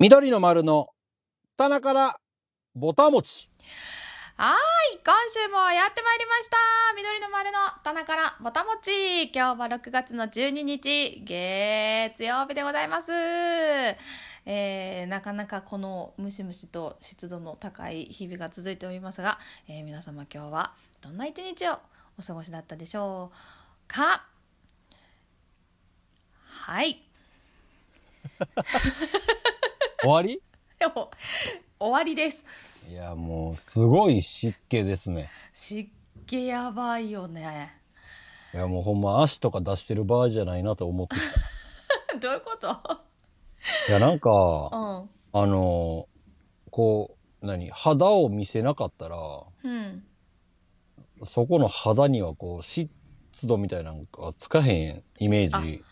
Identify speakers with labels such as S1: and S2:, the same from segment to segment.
S1: 緑の丸の棚からぼたもち。
S2: はい、今週もやってまいりました。緑の丸の棚からぼたもち。今日は6月の12日、月曜日でございます。えー、なかなかこのムシムシと湿度の高い日々が続いておりますが、えー皆様今日はどんな一日をお過ごしだったでしょうか？はい。
S1: 終わり？
S2: でも終わりです。
S1: いや、もう、すごい湿気ですね。
S2: 湿気やばいよね。
S1: いや、もうほんま足とか出してる場合じゃないなと思ってき
S2: どういうこと？
S1: た。いや、なんか、
S2: うん。
S1: あの、こう、何、肌を見せなかったら、
S2: うん。
S1: そこの肌にはこう、湿度みたいなのがつかへんイメージ。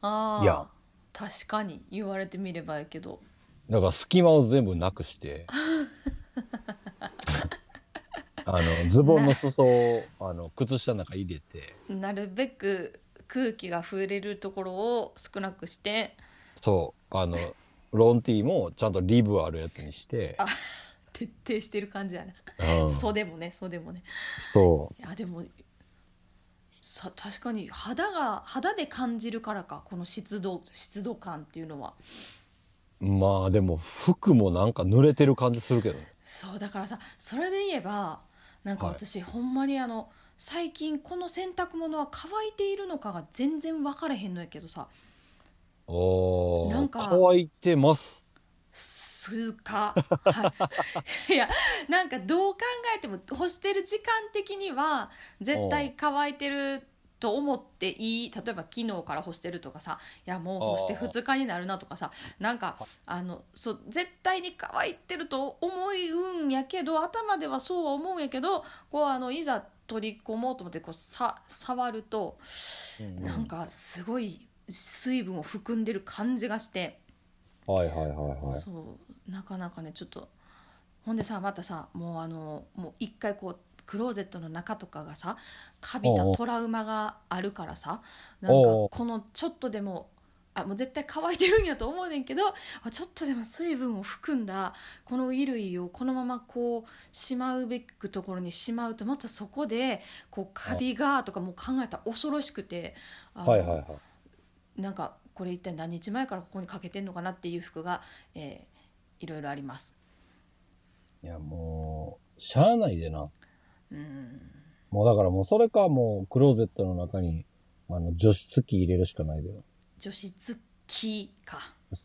S2: ああ。
S1: いや
S2: 確かに言われてみればやけど。
S1: だから隙間を全部なくして、あの、ズボンの裾を、あの、靴下の中入れて、
S2: なるべく空気が触れるところを少なくして、
S1: そう、あの、ロンティーもちゃんとリブあるやつにして、
S2: あ徹底してる感じやな。
S1: うん、
S2: 袖もね、袖もね。
S1: そ
S2: いや、でも、さ確かに肌が肌で感じるからかこの湿度湿度感っていうのは。
S1: う。まあでも、服もなんか濡れてる感じするけどね。
S2: そうだからさそれで言えばなんか
S1: はい。
S2: 私、ほんまにあの最近この洗濯物は乾いているのかが全然分かれへんのやけどさ。
S1: おー、
S2: なんか
S1: 乾いてます。
S2: すか、はい、いやなんかどう考えても干してる時間的には絶対乾いてると思っていい例えば昨日から干してるとかさいやもう干して
S1: あー
S2: 2日になるなとかさなんかあのそう絶対に乾いてると思うんやけど頭ではそうは思うんやけどこうあのいざ取り込もうと思ってこうさ触ると
S1: うんうん
S2: なんかすごい水分を含んでる感じがして。
S1: はいはいはいはい。
S2: そうなかなかねちょっとほんでさまたさもうあのもう一回こうクローゼットの中とかがさカビたトラウマがあるからさなんかこのちょっとでもあもう絶対乾いてるんやと思うねんけどあちょっとでも水分を含んだこの衣類をこのままこうしまうべくところにしまうとまたそこでこうカビがとかもう考えたら恐ろしくてあの
S1: はいはいはい。
S2: なんかこれ一体何日前からここにかけてんのかなっていう服が、えーいろいろあります。
S1: いやもう、しゃあないでな。
S2: うん
S1: もうだからもうそれかもうクローゼットの中に、あの、除湿機入れるしかないでよ。
S2: 除湿機か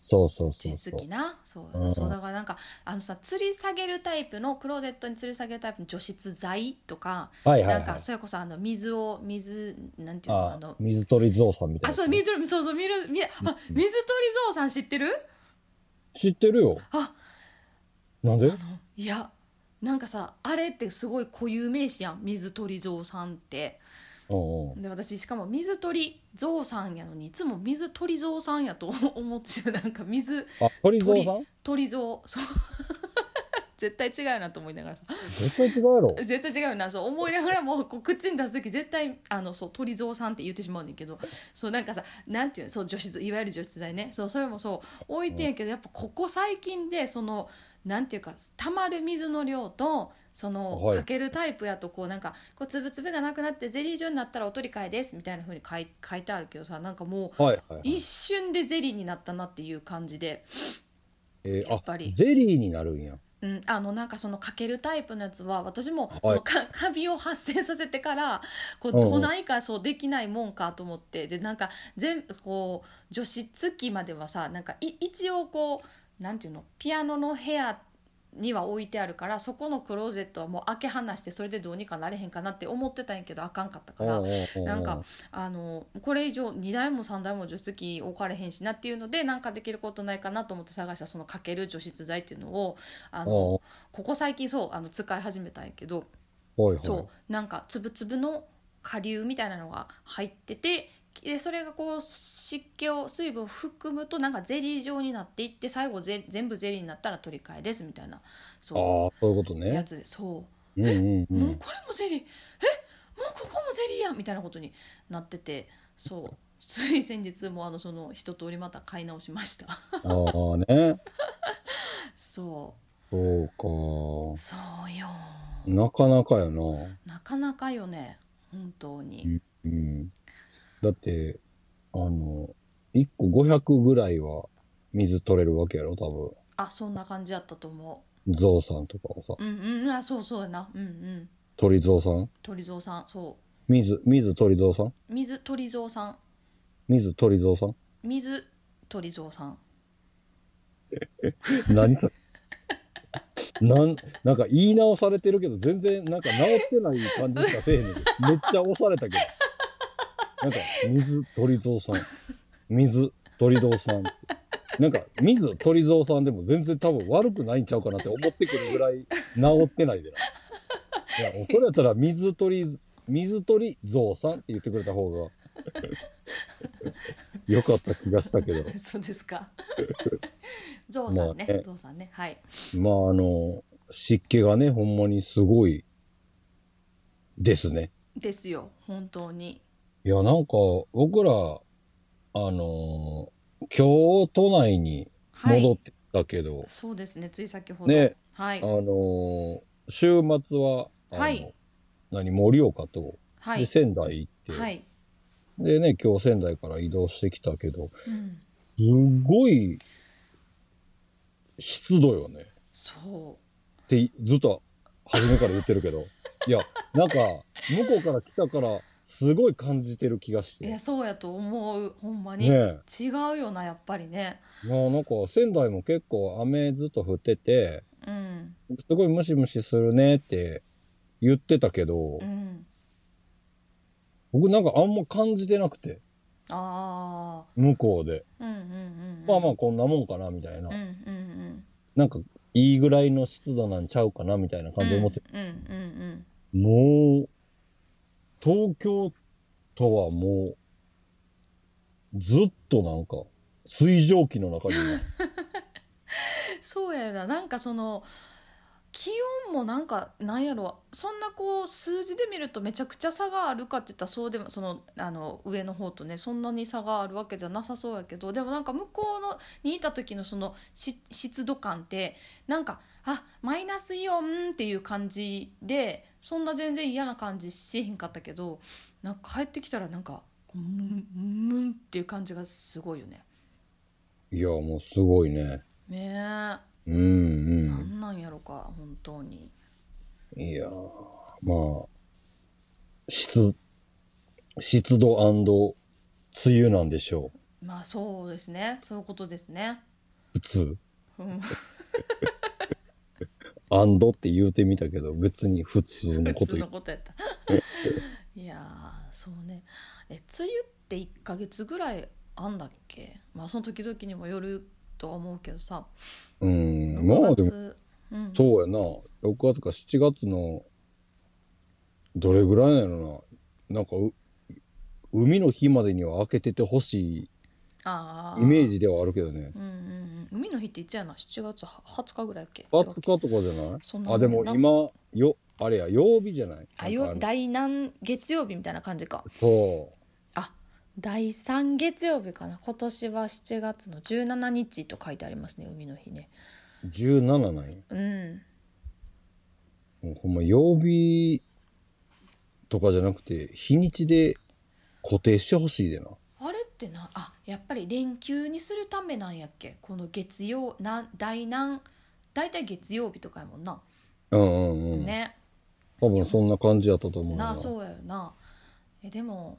S1: そうそうそう
S2: 除湿
S1: そう。
S2: 機な？そう,、
S1: うん
S2: そうだからなんかあのさ吊り下げるタイプのクローゼットに吊り下げるタイプの除湿剤とか、
S1: はいはいはい
S2: なんか。それこそあの水を水なんていうのあ
S1: あ
S2: の
S1: 水鳥ゾウさんみたいな。
S2: あそう水鳥そうそう水みあ水鳥ゾウさん知ってる？
S1: 知ってるよ。
S2: あ
S1: なんで？
S2: いやなんかさあれってすごい固有名詞やん水鳥ゾウさんって。で私しかも水鳥ゾウさんやのにいつも水鳥ゾウさんやと 思ってしまうなんか水
S1: あ、鳥
S2: 鳥ゾウそう。絶対違うよなと思いながらさ。
S1: 絶対違うやろ。
S2: 絶対違うよな。そう思いながらもこう口に出す時絶対あのそう鳥ゾウさんって言ってしまうねんけど。そうなんかさなんていうのそう除湿いわゆる除湿剤ね。そうそれもそう。置いてんやけどやっぱここ最近でそのなんていうか溜まる水の量とその
S1: はい
S2: かけるタイプやとこうなんかこう粒々がなくなってゼリー状になったらお取り替えですみたいな風に書い書いてあるけどさなんかもう
S1: はいはい、はい。
S2: 一瞬でゼリーになったなっていう感じで、
S1: えー
S2: やっぱり
S1: あ、ゼリーになるんや。
S2: うん、あのなんかそのかけるタイプのやつは私も
S1: い
S2: そのか、カビを発生させてからこうどないかそうできないもんかと思ってでなんか全こう除湿機まではさなんかい一応こうなんていうの？ピアノの部屋には置いてあるからそこのクローゼットはもう開け放してそれでどうにかなれへんかなって思ってたんやけどあかんかったからなんかあのこれ以上2台も3台も除湿機置かれへんしなっていうのでなんかできることないかなと思って探したそのかける除湿剤っていう。のをあのここ最近そうあの使い始めたんやけど。そうなんかつぶつぶの顆粒みたいなのが入っててでそれがこう湿気を水分を含むとなんかゼリー状になっていって最後ぜ全部ゼリーになったら取り替えですみたいな
S1: ああ、
S2: そ
S1: そういうこと
S2: うや
S1: ね。
S2: つでそう
S1: うんうんう。
S2: もうんこれもゼリー？え？もうここもゼリーやんみたいなことになっててそうつい先日もあのその一通りまた買い直しました
S1: ああね。
S2: そ
S1: そう
S2: うそうよ
S1: か。なかなかやな。
S2: なかなかよね本当に
S1: うん。だって、あの、1個500ぐらいは水取れるわけやろ、多
S2: あそんな感じやったと思
S1: 分。ゾウさんとかはさ。
S2: ううんうん。あそうそうやな。うんうん。
S1: 鳥ゾウさん？
S2: 鳥蔵さん。そ
S1: 水、水鳥ゾウさん？
S2: う水鳥蔵さん。
S1: 水鳥ゾウさん？
S2: 水鳥蔵さん。
S1: 何？それなん、なんか言い直されてるけど、全然なんか直ってない感じしかせえへん。めっちゃ押されたけど。なんか、水鳥蔵さん。水鳥蔵さん。なんか、水鳥蔵さんでも全然多分悪くないんちゃうかなって思ってくるぐらい直ってないでな。いや、それやったら水鳥、水鳥蔵さんって言ってくれた方が、よかった気がしたけど。
S2: そうですかゾウさんね
S1: まあ
S2: さんねはい
S1: まあ、あの、湿気がね、ほんまにすごいですね。
S2: ですよ本当に
S1: いや、なんか、僕ら、あの、今日都内に
S2: はい。
S1: 戻ってたけど、
S2: そうですねつい先ほど。
S1: ね。
S2: はい。
S1: あの、週末は、あの
S2: はい。
S1: 何、盛岡と、で、
S2: はい。
S1: 仙台行って、
S2: はい。
S1: でね、今日仙台から移動してきたけど、
S2: うん。
S1: すごい湿度よね。
S2: そ
S1: ってずっと初めから言ってるけど。いや、なんか、向こうから来たから、すごい感じてる気がして。
S2: ういやそうやと思う。ほんま
S1: ね
S2: に、
S1: え。
S2: 違うよなやっぱりね。
S1: まあなんか、仙台も結構雨ずっと降ってて、
S2: うん。
S1: すごいムシムシするねって言ってたけど、
S2: うん。
S1: 僕なんかあんま感じてなくて、
S2: あ
S1: 向こうで。
S2: あうんうんうん。
S1: まあまあこんなもんかな、みたいな。
S2: うんうんうん。
S1: なんか、いいぐらいの湿度なんちゃうかな、みたいな感じで思って、
S2: うんうん。
S1: もう、東京都はもう、ずっとなんか、水蒸気の中にいます。
S2: そうやななんかその気温もなんかなんやろそんなこう数字で見るとめちゃくちゃ差があるかって言ったらそうでもそのあの上の方とねそんなに差があるわけじゃなさそうやけどでもなんか向こうのにいた時のそのし湿度感ってなんかあマイナスイオンっていう感じでそんな全然嫌な感じしへんかったけどなんか帰ってきたらなんかムンムンっていう感じがすごいよね。
S1: いや、もうすごいね。
S2: ね
S1: うん
S2: え、
S1: うん。
S2: なんなんやろか本当に。
S1: いやー、まあ、湿、湿度梅雨なんでしょ
S2: まあそうですねそういうことですね。
S1: う。普通。
S2: うん
S1: アンドって言うてみたけど、別に普通の
S2: 普通
S1: こと言う。
S2: のことやった。いやーそうねえ梅雨って1ヶ月ぐらいあんだっけ？まあその時々にもよるとは思うけどさ
S1: うん。まあ
S2: 6
S1: でも、
S2: 月、うん、
S1: そうやな。6月か7月の、どれぐらいなのな。なんかう、海の日までには開けててほし
S2: あ
S1: いイメージではあるけどね。
S2: うんうんうん。海の日っていつやな。7月20日ぐらいやっけ
S1: ？20日とかじゃない？
S2: そんな
S1: あ、でも
S2: な
S1: 今、よ、あれや、曜日じゃない？
S2: あよ第何月曜日みたいな感じか。
S1: そ
S2: あ第3月曜日かな。今年は7月の17日と書いてありますね海の日ね。
S1: う。17なんや。
S2: うん。
S1: もうほんま曜日とかじゃなくて、日にちで固定してほしいでな。
S2: ってなあやっぱり連休にするためなんやっけ？この月曜な第何？大体月曜日とかやもんな、
S1: うんうんうん。
S2: ね。
S1: 多分そんな感じやったと思う
S2: な。あそうやよな。えでも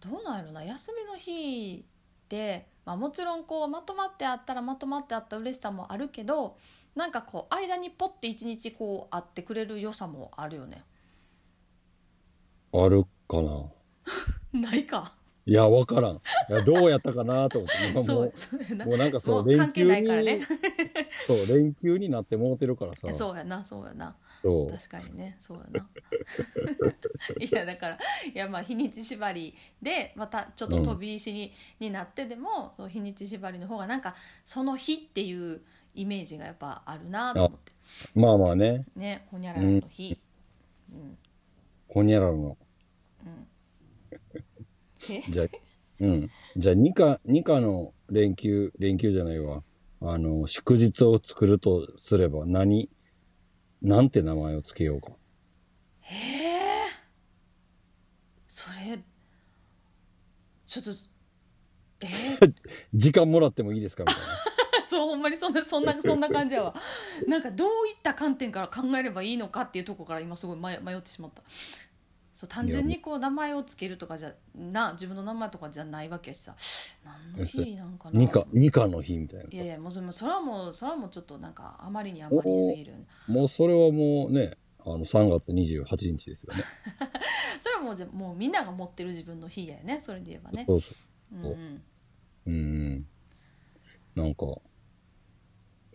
S2: どうなんやろな。休みの日って、まあ、もちろんこうまとまってあったらまとまってあった嬉しさもあるけどなんかこう間にポッて一日こう会ってくれる良さもあるよね。
S1: あるかな。
S2: ないか
S1: いや、わからん。いやどうやったかなと思って。
S2: そうう、そうやな。
S1: もうなんかそう、
S2: 関係
S1: 連休に、
S2: ないからね。
S1: そう、連休になってもうてるからさ。
S2: そうやなそうやな。
S1: そう。
S2: 確かにねそうやな。いやだからいやまあ日にち縛りでまたちょっと飛び石に,、になってでもそう日にち縛りの方がなんかその日っていうイメージがやっぱあるなと思って。
S1: まあまあね、
S2: ねほにゃららの日、うん。
S1: ほにゃららの。
S2: え？
S1: じゃあ、うん。じゃあ、二課、二課の連休、連休じゃないわ。あの、祝日を作るとすれば何、なんて名前をつけようか。
S2: へえそれちょっとえー、
S1: 時間もらってもいいですか？みたいな。
S2: そうほんまにそんなそんなそんな感じやわなんかどういった観点から考えればいいのかっていうところから今すごい迷迷ってしまったそう単純にこう名前をつけるとかじゃな自分の名前とかじゃないわけさ何の日なんかな
S1: 二課、二課の日みたいな。
S2: いやいやもうそれもそれはもうそれはもうちょっとなんかあまりにあまりすぎる
S1: もうそれはもうね、あの、3月28日ですよね。
S2: それはもうじゃもうみんなが持ってる自分の日やよねそれで言えばね
S1: そうそ
S2: うんうん
S1: う。うん。なんか、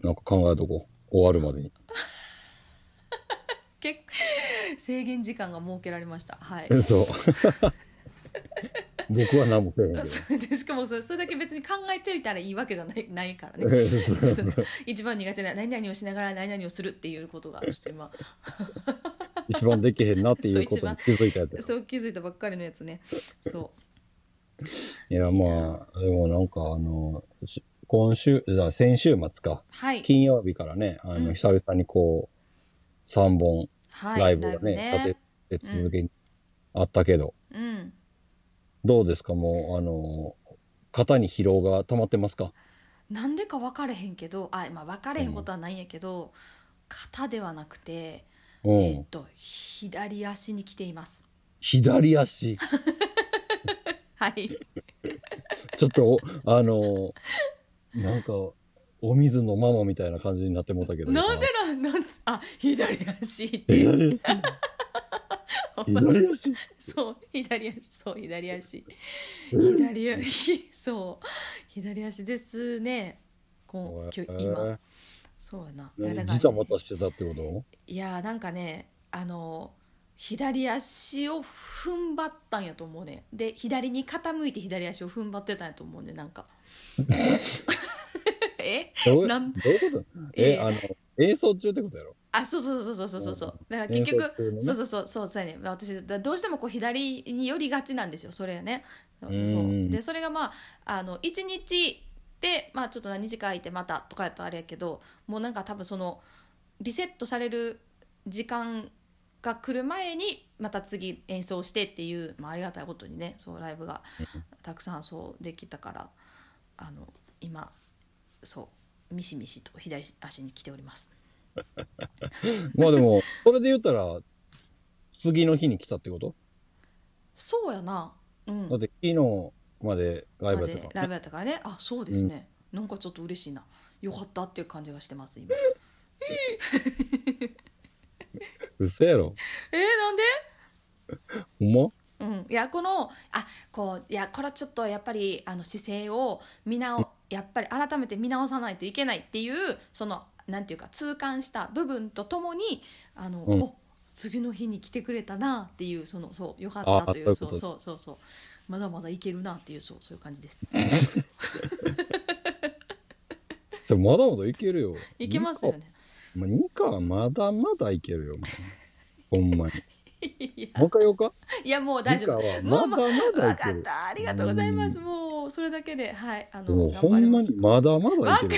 S1: なんか考えとこう。終わるまでに。
S2: 結制限時間が設けられました。はい。
S1: 僕は何もせえへんけど。
S2: それでしかもそれそれだけ別に考えてみたらいいわけじゃないないからね。一番苦手な何々をしながら何々をするっていうことがちょっと今。
S1: 一番できへんなっていうことに気づいたやつや。
S2: そう気づいたばっかりのやつね。そ
S1: いや、まあ、でもなんかあの、し今週、先週末か。
S2: うはい。
S1: 金曜日からね、あの、
S2: うん。
S1: 久々にこう、3本
S2: はい
S1: ライブがね、
S2: ライブ
S1: 立てて続けにあったけど、
S2: うん。
S1: どうですか？もう、あの、肩に疲労が溜まってますか？
S2: なんでか分かれへんけどあまあ分かれへんことはないんやけど、肩ではなくて、
S1: うん。
S2: えっと左足に来ています。
S1: 左足？
S2: はい。
S1: ちょっとお、あの、なんか、お水のママみたいな感じになってもうたけど。
S2: なんでなんなんあ左足って。
S1: 今左足？左足？
S2: そう左足そう左足。
S1: え？
S2: 左足 そう。左足ですね。こうきょ
S1: え
S2: 今。そうやな、いや
S1: 何？
S2: だから
S1: ジタバタしてたってこと？
S2: いやなんかねあの左足を踏ん張ったんやと思うね。で左に傾いて左足を踏ん張ってたんやと思うねなんか え？
S1: どう
S2: なん？
S1: どういうこと？え、
S2: え
S1: あの、演奏中ってことやろ？
S2: あそうそうそうそうそうそう。そうだから
S1: 演
S2: 結局、
S1: 奏中のね。
S2: そうそうそうそうそうやね私だどうしてもこう左に寄りがちなんですよそれがね。そう
S1: う。ん
S2: そうでそれがまああの1日でまあちょっと何日か空いてまたとかやったらあれやけどもうなんか多分そのリセットされる時間が来る前にまた次演奏してっていう、まあ、ありがたいことにねそうライブがたくさんそうできたからあの今そうミシミシと左足に来ております。
S1: まあでも、それで言ったら、次の日に来たってこと？
S2: そうやな。うん。
S1: だって昨日までライブやってたからね。
S2: ライブやったからね。あ、そうですね。なんかちょっと嬉しいな。よかったっていう感じがしてます今。
S1: 嘘やろ
S2: えー、なんで？
S1: ほんま？
S2: うん、いやこのあこういやこれはちょっとやっぱりあの姿勢を見直やっぱり改めて見直さないといけないっていうそのなんていうか痛感した部分とともにあの、
S1: うん
S2: お次の日に来てくれたなっていうそのそうよかったという
S1: あ
S2: そう
S1: そう
S2: そうそうまだまだいけるなっていうそうそういう感じです。
S1: じゃまだまだいけるよ。
S2: いけますよね。
S1: まあ、ニカはまだまだいけるよ。ほんまに。
S2: いや
S1: もう一回言おうか？
S2: いやもう大丈夫。もうま
S1: だまだ
S2: わ
S1: いける。
S2: かったありがとうございます。もうそれだけではいあの
S1: もうほんまにまだまだ
S2: わかっ。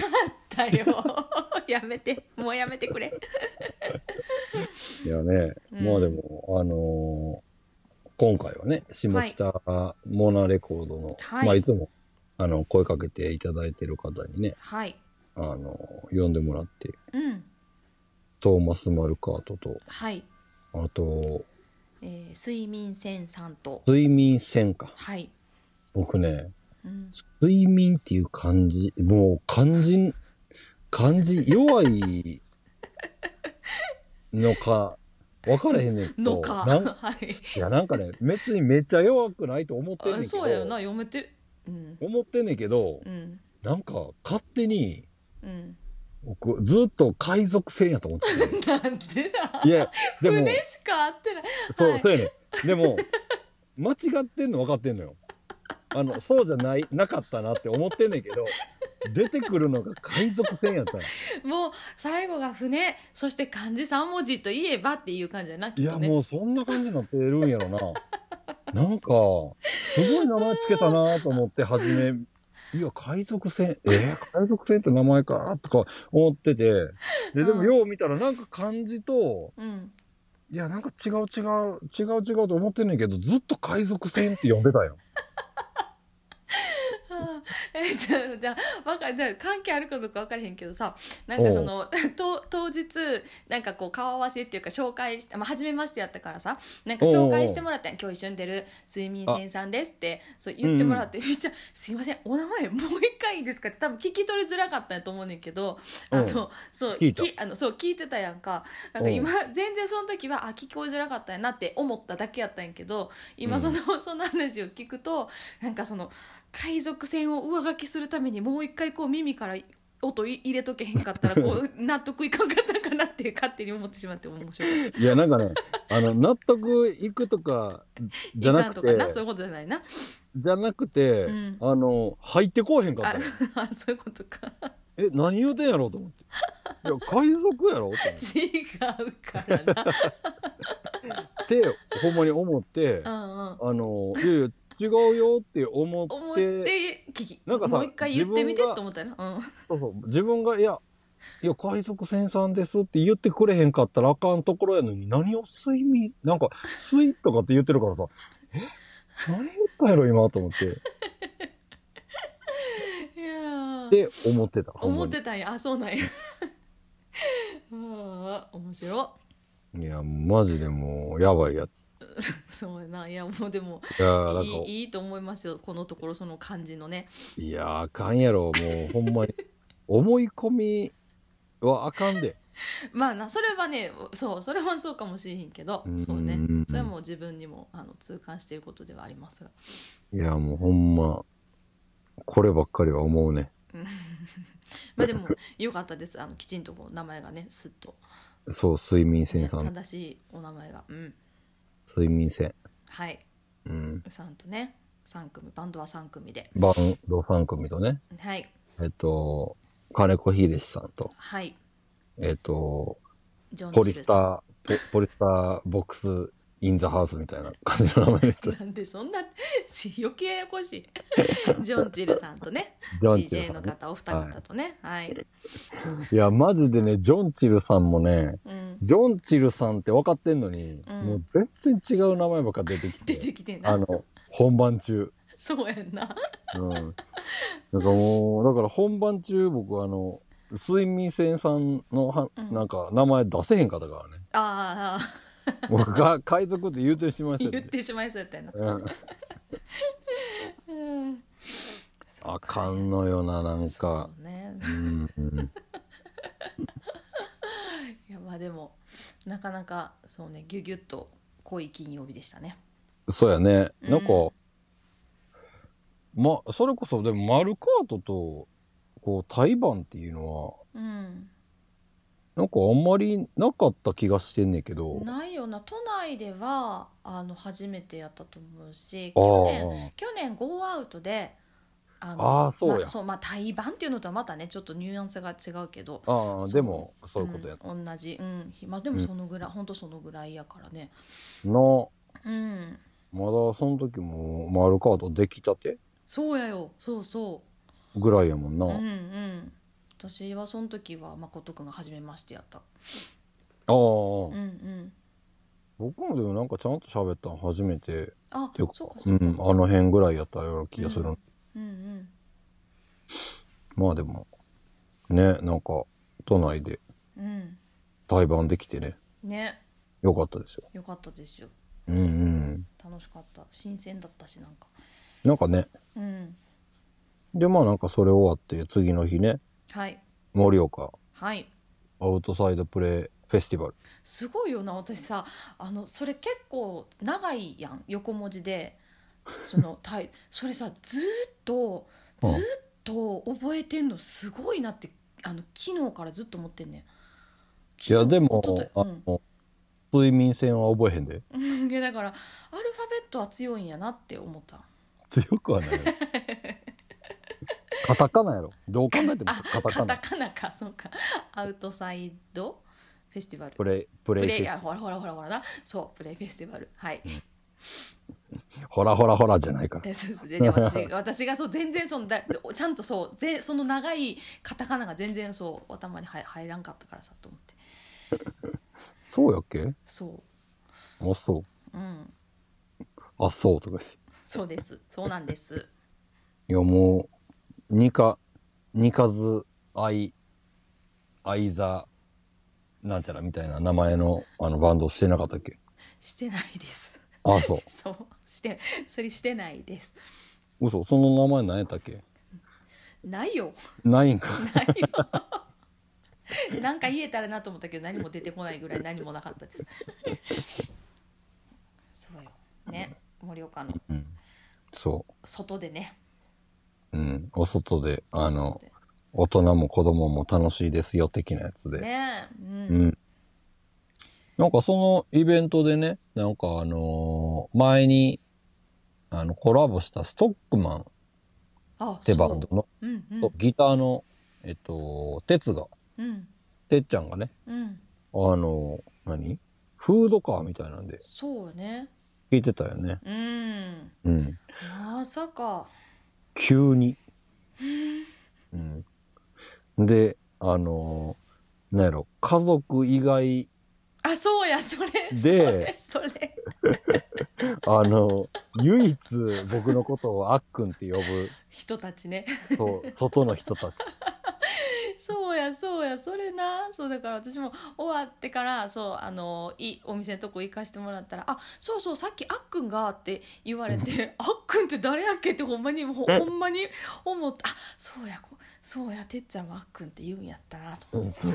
S2: たよ。やめて、もうやめてくれ。
S1: いやね、
S2: うん
S1: まあでも、あのー今回はね、下北モナレコードの、
S2: はい
S1: まあいつも、あの、声かけていただいてる方にね、
S2: はい。
S1: あのー呼んでもらって、
S2: うん。
S1: トーマス・マルカートと、
S2: はい。
S1: あと、
S2: えー、睡眠線さんと。
S1: 睡眠専科。
S2: はい。
S1: 僕ね、
S2: うん。
S1: 睡眠っていう漢字、もう漢字、漢字 弱いのか、分からへんねん
S2: のか。はい。
S1: いや、なんかね、別にめっちゃ弱くないと思ってんねん
S2: あ
S1: けど、
S2: そうやよな、読めてる。うん。
S1: 思ってんねんけど、
S2: うん。
S1: なんか勝手に、
S2: うん。
S1: 僕ずっと海賊船やと思ってた
S2: なんでだ？
S1: いや、でも、
S2: 船しか合ってない。
S1: そう、
S2: はい
S1: そうやねん。でも、間違ってんの分かってんのよ。あの、そうじゃない、なかったなって思ってんねんけど、出てくるのが海賊船やったの
S2: もう最後が船、そして漢字三文字といえばっていう感じやな、き
S1: いや、
S2: っとね。
S1: もうそんな感じになってるんやろな。なんか、すごい名前つけたなと思って、初めいや、海賊船、えー、海賊船って名前かとか思ってて、で、でも
S2: うん。
S1: よう見たらなんか漢字と、
S2: うん。
S1: いや、なんか違う違う、違う違うと思ってんねんけど、ずっと海賊船って呼んでたよ。
S2: え じゃあじゃあわかじゃあ関係あるかどうか分からへんけどさなんかその と当日なんかこう顔合わせっていうか紹介して、まあ、初めましてやったからさなんか紹介してもらった今日一緒に出る睡眠線さんですってそう言ってもらって、めっちゃ「すいませんお名前もう一回いいですか?」って多分聞き取りづらかったんやと思うねんけどあの、
S1: うん
S2: そう
S1: 聞
S2: きあのそう聞いてたやんか。なんか今全然その時はあ聞こえづらかったんやなって思っただけやったんやけど今その,、その話を聞くとなんかその海賊船を上書きするためにもう一回こう耳から音い入れとけへんかったら こう納得いかんかったかなって勝手に思ってしまって面白い。
S1: いや、なんかね、あの、納得いくとか、じゃ
S2: いか
S1: なんくて、
S2: とかなそういうことじゃないな。
S1: じゃなくて、
S2: うん
S1: あの、入ってこうへんかっ
S2: あ
S1: たの。
S2: あ そういうことか。
S1: え、何言うてんやろうと思って。いや、海賊やろと思っ
S2: 違うからな。
S1: て、ほんまに思って、
S2: うんうん。
S1: あの、いやいや、違うよって思って、なんかさ
S2: もう一回言ってみてと思ったよな。うん。
S1: そうそう、自分が、いや、いや、海賊船さんですって言ってくれへんかったらあかんところやのに、何を睡眠、なんか、睡とかって言ってるからさ、え？何言ったんやろ、今、と思って、っ
S2: いやー。
S1: て思ってた。
S2: 思ってたんや。あそうなんや。ああ面白
S1: いや、マジでもう、やばいやつ。
S2: そうやないやもうでも
S1: いや、
S2: いいいいと思いますよこのところその感じのね
S1: いや、あかんやろ、もう、ほんまに。思い込みはあかんで。
S2: まあなそれはねそうそれはそうかもしれへんけど
S1: うん
S2: そうねそれはもう自分にもあの痛感していることではありますが
S1: いや、もうほんま、こればっかりは思うね。
S2: まあでもよかったですあのきちんとこう名前がねすっと、
S1: そう、睡眠
S2: ね、
S1: 線さん、
S2: 正しいお名前が。うん。
S1: 睡眠線。
S2: はい。
S1: うん。
S2: さんとね3組。バンドは3組で。
S1: バンド3組とね、
S2: はい。
S1: えっと、金子秀さんと、
S2: はい。
S1: えっと、ポリスター、ポポリスターボックスインザハウスみたいな感じの名前です。
S2: なんでそんなし余計ややこしいジョン・チルさんとね
S1: ジョンチル
S2: DJ の
S1: さん、ね。
S2: 方お二方とねはい、
S1: いや、マジでね、ジョンチルさんもね、
S2: うん、
S1: ジョンチルさんって分かってんのに、
S2: うん
S1: もう全然違う名前ばっか出てきて、
S2: 出てきてんな
S1: あの、本番中。
S2: そうやんな
S1: うん。なんかもう、だから本番中僕あの、睡眠線さんのは、
S2: うん
S1: なんか名前出せへんかったからね。
S2: ああ
S1: 僕が海賊って言うてしまいそう。
S2: 言ってしまいそうやったよな、
S1: うん、あかんのよな、なんか。
S2: そ。うね。
S1: うんうん。
S2: いやまあでもなかなかそうねギュギュッと濃い金曜日でしたね。
S1: そうやね。
S2: うん。
S1: なんか、ま、それこそ、でも、マルカートと、こう、対バンっていうのは、
S2: うん
S1: なんかあんまりなかった気がしてんねんけど。
S2: ないよな都内ではあの初めてやったと思うし
S1: あ
S2: 去年
S1: ー
S2: 去年ゴーアウトであ
S1: あーそうや。
S2: まあそうまあ対バンっていうのとはまたねちょっとニュアンスが違うけど
S1: ああ、でも、そういうことやった。
S2: うん、同じうんまあでもそのぐらい、ほんとそのぐらいやからね。
S1: の、
S2: うん。
S1: まだその時も、マルカートできたて？
S2: そうやよ。そうそ
S1: ぐらいやもんな。
S2: ううんうん私はその時は誠くんが初めましてやった。
S1: ああ、
S2: うんうん。
S1: 僕もでもなんかちゃんと喋ったの初めて。
S2: あ
S1: っていうか
S2: そうかそうか、
S1: ん、あの辺ぐらいやったような気がする。
S2: うんうん。
S1: まあでも、ね、なんか、都内で
S2: うん。
S1: 対バンできてね、
S2: ね。
S1: よかったですよ。
S2: よかったですよ。
S1: うんうん。
S2: 楽しかった。新鮮だったしなんか。
S1: なんかね、
S2: うん。
S1: で、まあなんかそれ終わって、次の日ね、
S2: はい。
S1: 盛岡。
S2: はい。
S1: アウトサイドプレイフェスティバル。
S2: すごいよな私さ。あのそれ結構長いやん。横文字で。その タイそれさずーっと
S1: うん。
S2: ずーっと覚えてんのすごいなってあの昨日からずっと思ってんねん。
S1: いや、でも
S2: 一昨日、
S1: あの、睡眠線は覚えへんで。
S2: うん、いやだからアルファベットは強いんやなって思った。
S1: 強くはない。よ。カタカナやろ。どう考えても
S2: あ
S1: カタカナ。
S2: カタカナか。そうか。アウトサイド？フェスティバル。
S1: プレイ、プレイフェス。
S2: プレイあほらほらほらほらな。そうプレイフェスティバル。はい、
S1: ほらほらほらじゃないから。
S2: えそうそう。でで私 私がそう全然そのだちゃんとそうぜその長いカタカナが全然そう頭に入入らんかったからさと思って。
S1: そうやっけ？
S2: そ
S1: あ、そう。
S2: ううん。
S1: あ、そうとかし。
S2: そうです。そうなんです。
S1: いや、もう、ニカ、ニカズ、アイ、アイザ、なんちゃらみたいな名前のあのバンドしてなかったっけ？
S2: してないです。
S1: あ、そう。
S2: そう。してそれしてないです。
S1: 嘘、その名前何やったっけ？
S2: ないよ。
S1: ないんか。
S2: ないよ。なんか言えたらなと思ったけど何も出てこないぐらい何もなかったです。そうよ。ね。盛岡の。
S1: うん。そ
S2: 外でね
S1: う。うん。お外で、あの大人も子供も楽しいですよ的なやつで。
S2: ねう、
S1: うんん。なんかそのイベントでね、なんかあのー前に、あの、コラボしたストックマンっ
S2: あ
S1: てバンドの、
S2: そううん
S1: とギターの、えっと、哲が、
S2: うん
S1: てっちゃんがね、
S2: うん
S1: あのー何？フードカーみたいなんで
S2: そうね
S1: 聞いてたよね。
S2: うん
S1: うん。
S2: まさか
S1: 急に。うん。で、あのーなんやろ、家族以外、
S2: あそうやそれ
S1: で
S2: それそれ
S1: あの、唯一僕のことをあっくんって呼ぶ、
S2: 人たちね
S1: そう、外の人たち。
S2: そうやそうやそれな。そうだから私も終わってからそうあのいいお店のとこ行かしてもらったら「あそうそうさっきあっくんが」って言われて「あっくんって誰やっけ?」ってほんまにほほんまに思って「あそうやこそうやてっちゃんはあっくんって言うんやった。な」と思ってさ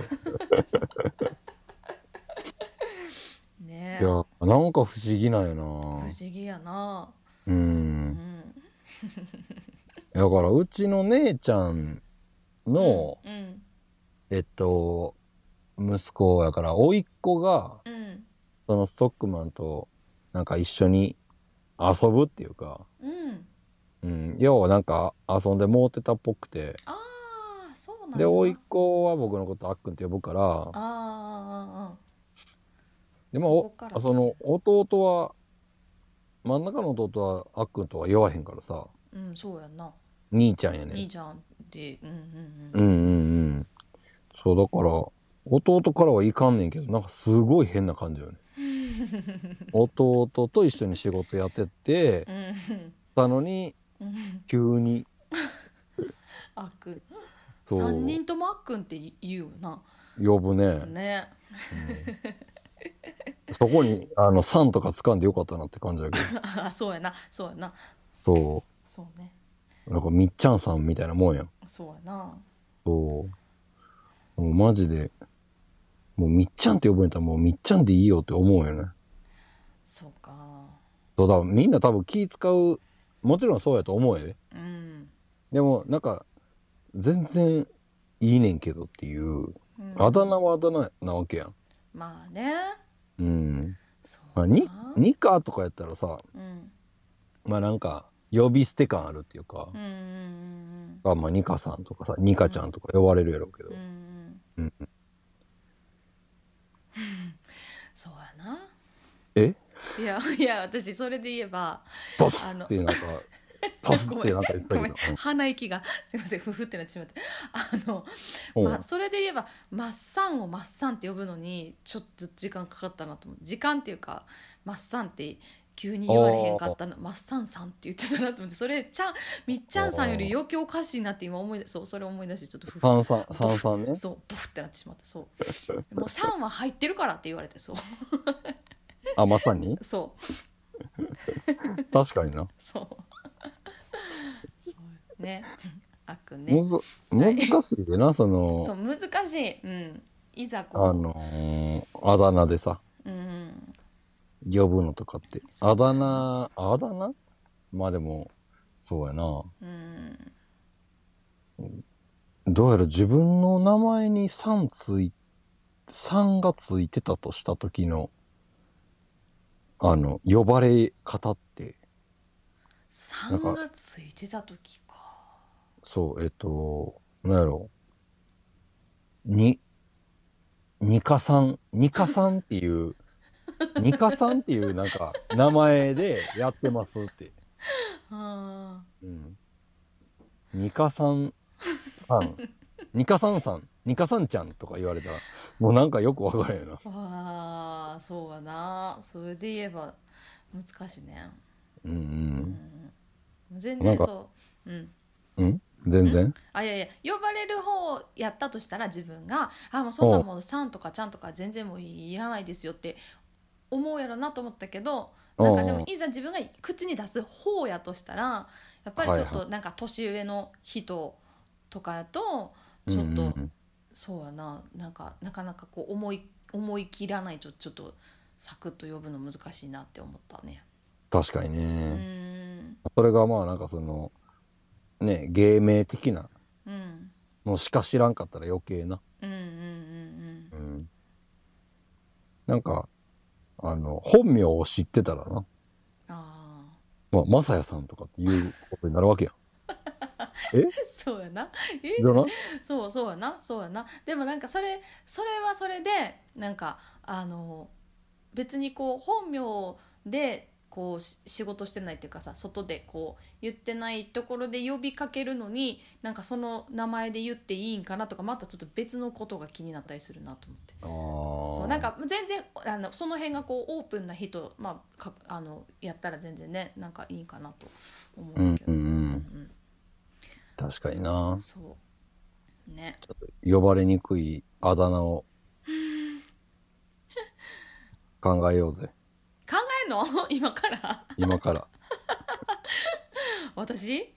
S2: ねえ。
S1: いや、なんか不思議なんやな。
S2: 不思議やな。
S1: う。
S2: うんん。
S1: だから、うちの姉ちゃんの、
S2: うん
S1: えっと、息子やから、甥っ子が、
S2: うん。
S1: そのストックマンと、なんか一緒に遊ぶっていうか、
S2: うん。
S1: うん、要はなんか遊んでもうてたっぽくて、
S2: ああそうなんだ
S1: で、甥っ子は僕のことあっくんって呼ぶから、
S2: ああ
S1: でも、
S2: そ
S1: その弟は、真ん中の弟はあっくんとは言わへんからさ、
S2: うんそうやんな
S1: 兄ちゃんやね
S2: 兄ちゃんでうんうん
S1: う
S2: うん
S1: んうんうん。そう、だから、弟からはいかんねんけど、なんかすごい変な感じよね。弟と一緒に仕事やってて、
S2: うん。
S1: たのに、
S2: うん
S1: 急に、
S2: あっくん
S1: そう。
S2: 三人ともあっくんって言うよな。
S1: 呼ぶね。
S2: ね。
S1: そこに、あの、3とか掴んでよかったなって感じだけど。
S2: あそうやなそうやな。
S1: そ
S2: そうね。
S1: う。なんか、みっちゃんさんみたいなもんやん。
S2: そうやな
S1: そう。もうマジで、もうみっちゃんって呼ぶんやったらもうみっちゃんでいいよって思うよね。
S2: そうか
S1: そうだ、みんな多分気使う、もちろんそうやと思うよね。
S2: うん、
S1: でも、なんか、全然いいねんけどっていう、
S2: うん
S1: あだ名はあだ名なわけやん。
S2: まあね
S1: うん。
S2: そう
S1: まあ、に
S2: な、
S1: ニカとかやったらさ、
S2: うん
S1: まあなんか、呼び捨て感あるっていうか
S2: う、んうん
S1: あまあニカさんとかさ、ニカちゃんとか呼ばれるやろうけど。
S2: うんうんう、ん。
S1: うん
S2: そうやな。
S1: え？
S2: いやいや私それで言えば
S1: パスってなんか、パスってなんか言ってたけど。
S2: 鼻息がすいませんふふってなってしまって。あの、
S1: う。ん
S2: まあ、それで言えば「マッサン」を「マッサン」って呼ぶのにちょっと時間かかったなと思う。時間っていうか「マッサン」って急に言われへんかったの「マッサンさん」って言ってたなと思って。それちゃんみっちゃんさんより余計おかしいなって今思い出そうそれ思い出してちょっとふふ。
S1: 三三、三三ね。
S2: そうボフってなってしまった。そう。もう「さん」は入ってるからって言われてそう。
S1: あ、まさに？
S2: そう。
S1: 確かにな。
S2: そう。そうね。あっくんね。
S1: むず、難しいでな、その。
S2: そ、う難しい。うん。いざこう。
S1: あのー、あだ名でさ、
S2: うん
S1: 呼ぶのとかって。
S2: そう
S1: あだ名、あだ名？まあでも、そうやな。
S2: うん
S1: どうやら自分の名前に「さん」つい、さんがついてたとした時の、あの、呼ばれ方って、
S2: 3がついてた時か
S1: そう、えっと、なんやろ。に、ニカさん、ニカさんっていうニカさんっていうなんか名前でやってますって。
S2: あ
S1: うん。ニカさんさん。ニカさんさん。ニカさんちゃんとか言われたら、もうなんかよくわからんよな。
S2: ーあーそうやなそれで言えば難しいね
S1: うんう。
S2: うんん全
S1: なんか
S2: 然そううん
S1: うん？全然？
S2: あいやいや呼ばれる方やったとしたら自分が「あもうそんなもうさんとかちゃんとか全然もういらないですよ」って思うやろなと思ったけどなんかでもいざ自分が口に出す方やとしたらやっぱりちょっ
S1: はい
S2: となんか年上の人とかやとちょっとそうやななんかなかなかこう思い思い切らないとちょっとサクッと呼ぶの難しいなって思ったね。
S1: 確かに
S2: う
S1: ね。
S2: ん
S1: それがまあなんかその、ね、芸名的な
S2: うん
S1: のしか知らんかったら余計な。
S2: うんうんうんうん
S1: うん。なんか、あの、本名を知ってたらな。
S2: ああ
S1: まあ、まさやさんとかっていうことになるわけやん。
S2: そうやな。え？
S1: じゃな
S2: そうそうやな。そうやな。でもなんかそれそれはそれでなんかあの別にこう本名でこうし仕事してないっていうかさ外でこう言ってないところで呼びかけるのになんかその名前で言っていいんかなとかまたちょっと別のことが気になったりするなと思ってそうなんか全然あのその辺がこうオープンな人、まあ、かあのやったら全然ねなんかいいかなと思
S1: うん
S2: うけど、
S1: うんうん。
S2: うん
S1: 確かにな。
S2: そうね
S1: ちょっと呼ばれにくいあだ名を考えようぜ。
S2: の？今から？
S1: 今から。
S2: 私？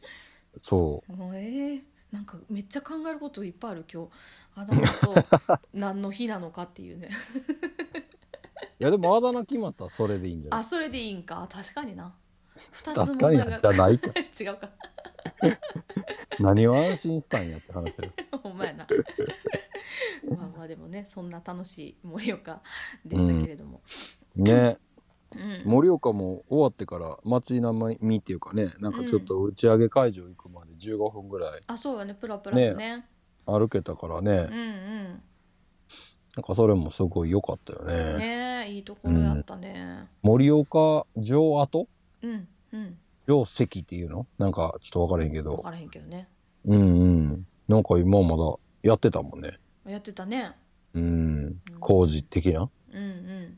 S1: そう。
S2: え。ー、なんかめっちゃ考えることいっぱいある今日。あだ名と 何の日なのかっていうね。
S1: いやでもあだ名決まった？らそれでいいんじゃない？
S2: あそれでいいんか。確かにな。2つ問題が
S1: じゃないか。
S2: 違うか。
S1: 何を安心したんやって話だよ。
S2: ほんまやな。まあまあでもねそんな楽しい盛岡でしたけれども、
S1: ね。
S2: うん。
S1: 盛岡も終わってから街並みっていうかねなんかちょっと打ち上げ会場行くまで15分ぐらい
S2: あそうやね。プラプラとね。
S1: 歩けたからね、
S2: うんうん。
S1: なんかそれもすごい良かったよね。
S2: ねえいいところやったね。
S1: 盛岡城跡？
S2: うんうん。
S1: 城跡っていうの？なんかちょっと分からへんけど。
S2: 分からへんけどね。
S1: うんうん。なんか今まだやってたもんね。
S2: やってたね。
S1: うん。工事的な？
S2: うんうん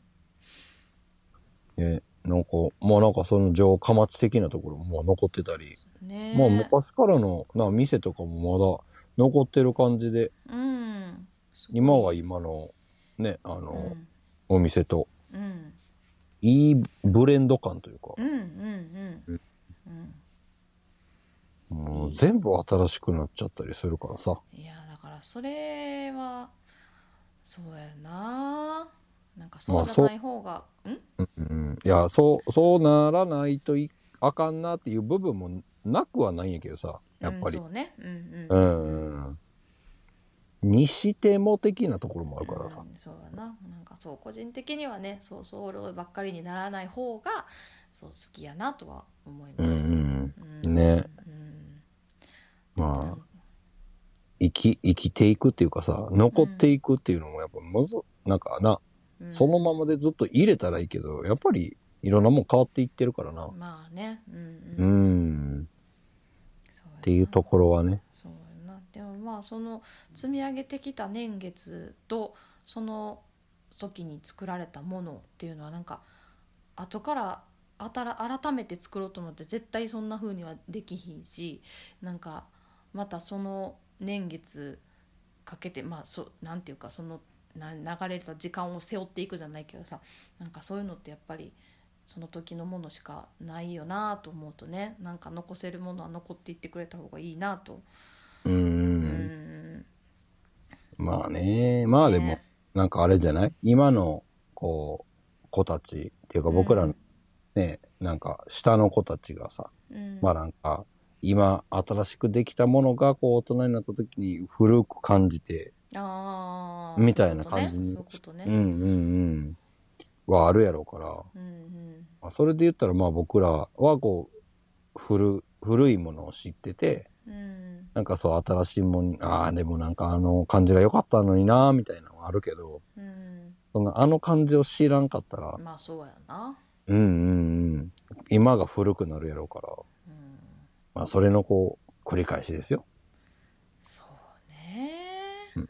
S1: ねなんかまあなんかその城下町的なところもまあ残ってたり、
S2: ね。え
S1: まあ昔からのな店とかもまだ残ってる感じで。
S2: うん。
S1: 今は今のねあの、
S2: うん。
S1: お店と。
S2: うん。
S1: いいブレンド感というか、
S2: うんうんうん。うん。
S1: もう全部新しくなっちゃったりするからさ
S2: いやだからそれはそうやななんかそうじゃない方が、ん？
S1: うんうんいやそうそうならないといあかんなっていう部分もなくはないんやけどさやっぱり。
S2: うん、そうね。うん
S1: う
S2: うん
S1: ん、うん、にしても的なところもあるからさ、
S2: うんそうやな。なんかそう個人的にはねそうソウルばっかりにならない方がそう好きやなとは思い
S1: うん
S2: ます、
S1: うん。
S2: うん。
S1: ね。
S2: うん。
S1: まあ生き生きていくっていうかさ残っていくっていうのもやっぱむずなんかな、
S2: うん。
S1: そのままでずっと入れたらいいけどやっぱりいろんなもん変わっていってるからな。
S2: まあね。うん
S1: う
S2: うん。
S1: っていうところはね。
S2: そうやな。でもまあその積み上げてきた年月とその時に作られたものっていうのはなんか後からあたら改めて作ろうと思って絶対そんな風にはできひんしなんかまたその年月かけてまあそなんていうかそのな流れた時間を背負っていくじゃないけどさなんかそういうのってやっぱりその時のものしかないよなと思うとねなんか残せるものは残っていってくれた方がいいなと。
S1: うん
S2: うん。
S1: まあね。まあでも、
S2: ね。
S1: なんかあれじゃない？今のこう子たちっていうか僕らのね、なんか下の子たちがさ、
S2: うん。
S1: まあなんか今新しくできたものがこう大人になった時に古く感じて
S2: あー。
S1: みたいな感じに。はあるやろうから、
S2: うんうん。
S1: まあ、それで言ったらまあ僕らはこう古古いものを知ってて
S2: うん
S1: なんかそう新しいもんああでもなんかあの感じが良かったのになみたいなのはあるけど
S2: うん。
S1: そのあの感じを知らんかったら、
S2: まあそうやな。
S1: うんうんうん。今が古くなるやろうから、
S2: うん。
S1: まあそれのこう、繰り返しですよ。
S2: そうね。
S1: うん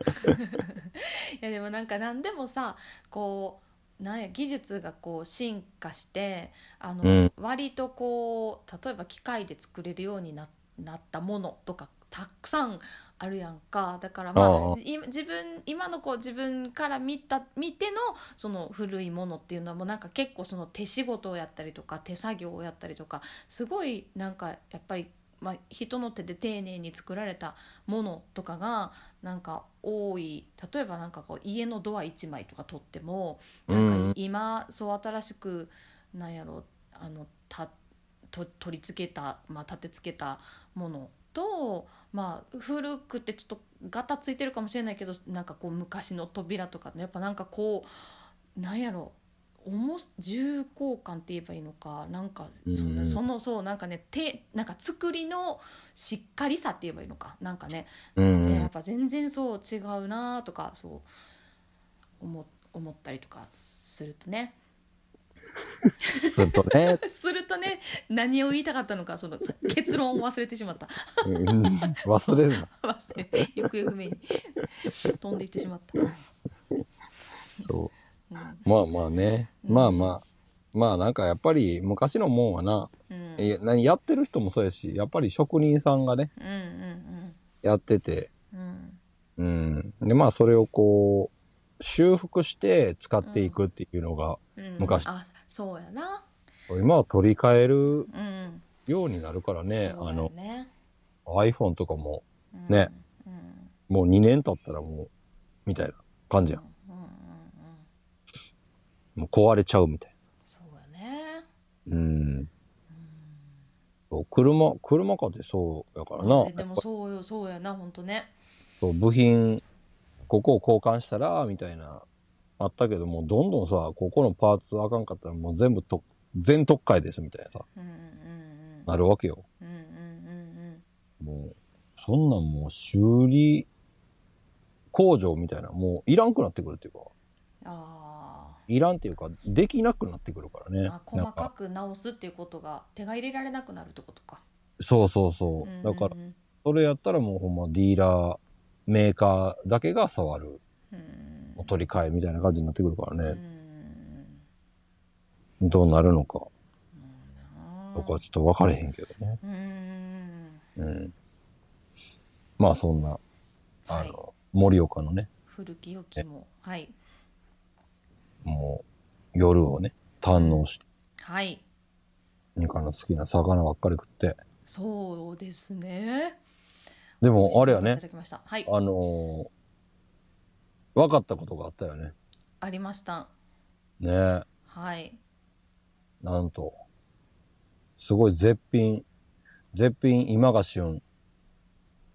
S2: いやでもなんか何でもさこうなんや技術がこう進化してあの、
S1: うん。
S2: 割とこう例えば機械で作れるようにななったものとかたくさんあるやんか。だからまあ自分今のこう自分から見た見てのその古いものっていうのはもうなんか結構その手仕事をやったりとか手作業をやったりとかすごいなんかやっぱり、まあ、人の手で丁寧に作られたものとかがなんか多い。例えばなんかこう家のドア1枚とか取ってもなんか
S1: うん
S2: 今そう新しくなんやろあのたと取り付けた、まあ、立て付けたものと、まあ、古くてちょっとガタついてるかもしれないけどなんかこう昔の扉とかやっぱなんかこうなんやろ重す重厚感って言えばいいのかなんかそ
S1: うん。
S2: のそのそうなんかね手なんか作りのしっかりさって言えばいいのか。なんかねやっぱ全然そう違うなとかそう思思ったりとかするとね。
S1: するとね、
S2: するとね何を言いたかったのかその結論を忘れてしまった。
S1: うん。忘れるな。
S2: 忘れ行方不明に飛んでいってしまった、
S1: そう。
S2: うん。
S1: まあまあね。
S2: うん。
S1: まあまあ。まあなんかやっぱり昔のもんはな、
S2: うん、
S1: いや何やってる人もそうやし、やっぱり職人さんがね、
S2: うんうん
S1: やってて、
S2: うん。うん。
S1: うん。でまあそれをこう、修復して使っていくっていうのが、
S2: うん。
S1: 昔。
S2: あそうやな。
S1: 今は取り替える
S2: うん。
S1: ようになるからね、あの
S2: ね
S1: iPhone とかも
S2: うん。
S1: ね
S2: うん。
S1: もう2年経ったらもう、みたいな感じやん。
S2: うんうんうんうん
S1: もう壊れちゃうみたい
S2: そうやね。
S1: な。うん。
S2: うん
S1: そう車、車かってそうやからな。
S2: あでもそうよそうやな本当ね。
S1: そう部品、ここを交換したら、みたいな、あったけども、どんどんさ、ここのパーツあかんかったらもう全部と、全特解ですみたいなさ、
S2: うんうんうん
S1: なるわけよ。
S2: うんうんうん
S1: もう、そんなんもう修理工場みたいな、もういらんくなってくるっていうか、
S2: あ
S1: いらんっていうか、できなくなってくるからね。
S2: ーあ細かく直すっていうことが手が入れられなくなるってことか。
S1: そうそうそう。だから、それやったらもうほんまディーラー、メーカーだけが触る、
S2: う
S1: 取り替えみたいな感じになってくるから
S2: うん。
S1: ね。どうなるのか、
S2: うん
S1: とかちょっと分かれへんけどね。
S2: うん。
S1: うん。まあそんな、あ
S2: はい。
S1: の、盛岡のね、
S2: 古き良きも。はい
S1: もう夜をね、堪能して、
S2: はい。
S1: ニカの好きな魚ばっかり食って。
S2: そうですね。
S1: でもあれや
S2: 美味しいものいた
S1: ね、
S2: はい。
S1: あのー分かったことがあったよね。
S2: ありました。
S1: ね。
S2: はい。
S1: なんと、すごい絶品、絶品今が旬、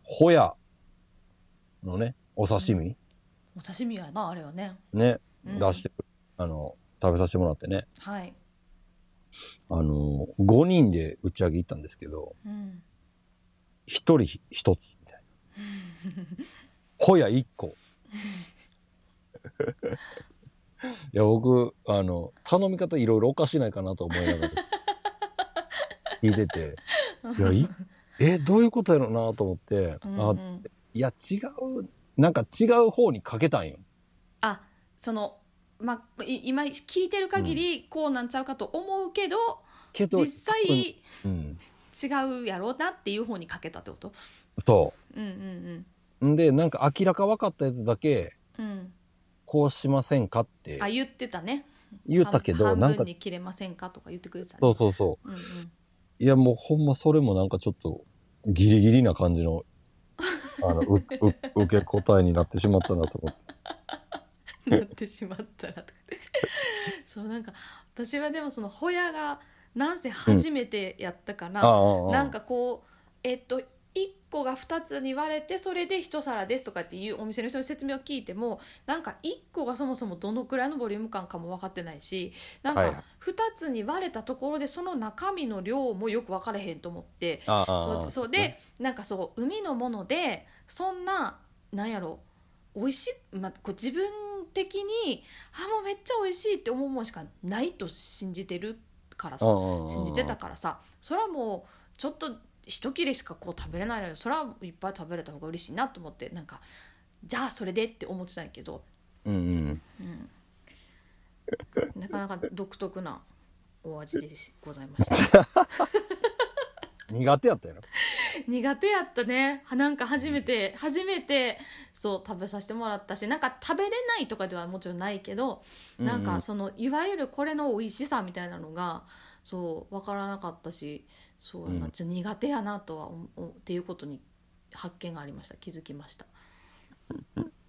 S1: ホヤのね、お刺身、
S2: お刺身やなあれはね。
S1: ね、
S2: うん。
S1: 出してくる、あの、食べさせてもらってね、
S2: はい
S1: あのー、5人で打ち上げ行ったんですけど、
S2: うん
S1: 1人1つ、みたいな。ホヤ1個。いや、僕、あの、頼み方いろいろおかしないかなと思いながら、聞いてて、いや、い、え、どういうことやろうなと思って、あ、
S2: うんうん
S1: いや、違う、なんか違う方にかけたんよ。
S2: あそのまあい今聞いてる限りこうなんちゃうかと思うけど、
S1: けど、
S2: 実際
S1: うん。
S2: 違うやろうなっていう方にかけたってこと？
S1: そ
S2: うんうん
S1: う。んで、なんか明らか分かったやつだけ、
S2: うんうん
S1: こうしませんかって
S2: あ言ってたね
S1: 言ったけど、
S2: 半
S1: なんか
S2: 半分、に切れませんかとか言ってくれてたね
S1: そうそうそう。
S2: うんうん
S1: いや、もうほんまそれもなんかちょっとギリギリな感じの、あの、う、う、受け答えになってしまったなと思って。
S2: なってしまったらとか そうなんか私はでもそのホヤがなんせ初めてやったから、
S1: ああああ
S2: なんかこうえっと1個が2つに割れてそれで1皿ですとかっていうお店の人の説明を聞いてもなんか1個がそもそもどのくらいのボリューム感かも分かってないしなんか2つに割れたところでその中身の量もよく分からへんと思ってそう
S1: あ
S2: そうで、なんかそう海のものでそんななんやろ美味しい、まあ、こう自分的にあもうめっちゃ美味しいって思うもんしかないと信じてるからさ
S1: 信
S2: 信じてたからさそれはもうちょっと一切れしかこう食べれないのよ。それはいっぱい食べれた方が嬉しいなと思ってなんかじゃあそれでって思ってたんやけど、
S1: うんうん。
S2: うん、なかなか独特なお味でございました
S1: 苦手やったやろ。
S2: 苦手やったね。はなんか初めて初めてそう食べさせてもらったしなんか食べれないとかではもちろんないけど、なんかそのいわゆるこれの美味しさみたいなのがそう分からなかったしそうやな、
S1: うん
S2: 苦手やなとは思うっていうことに発見がありました。気づきました。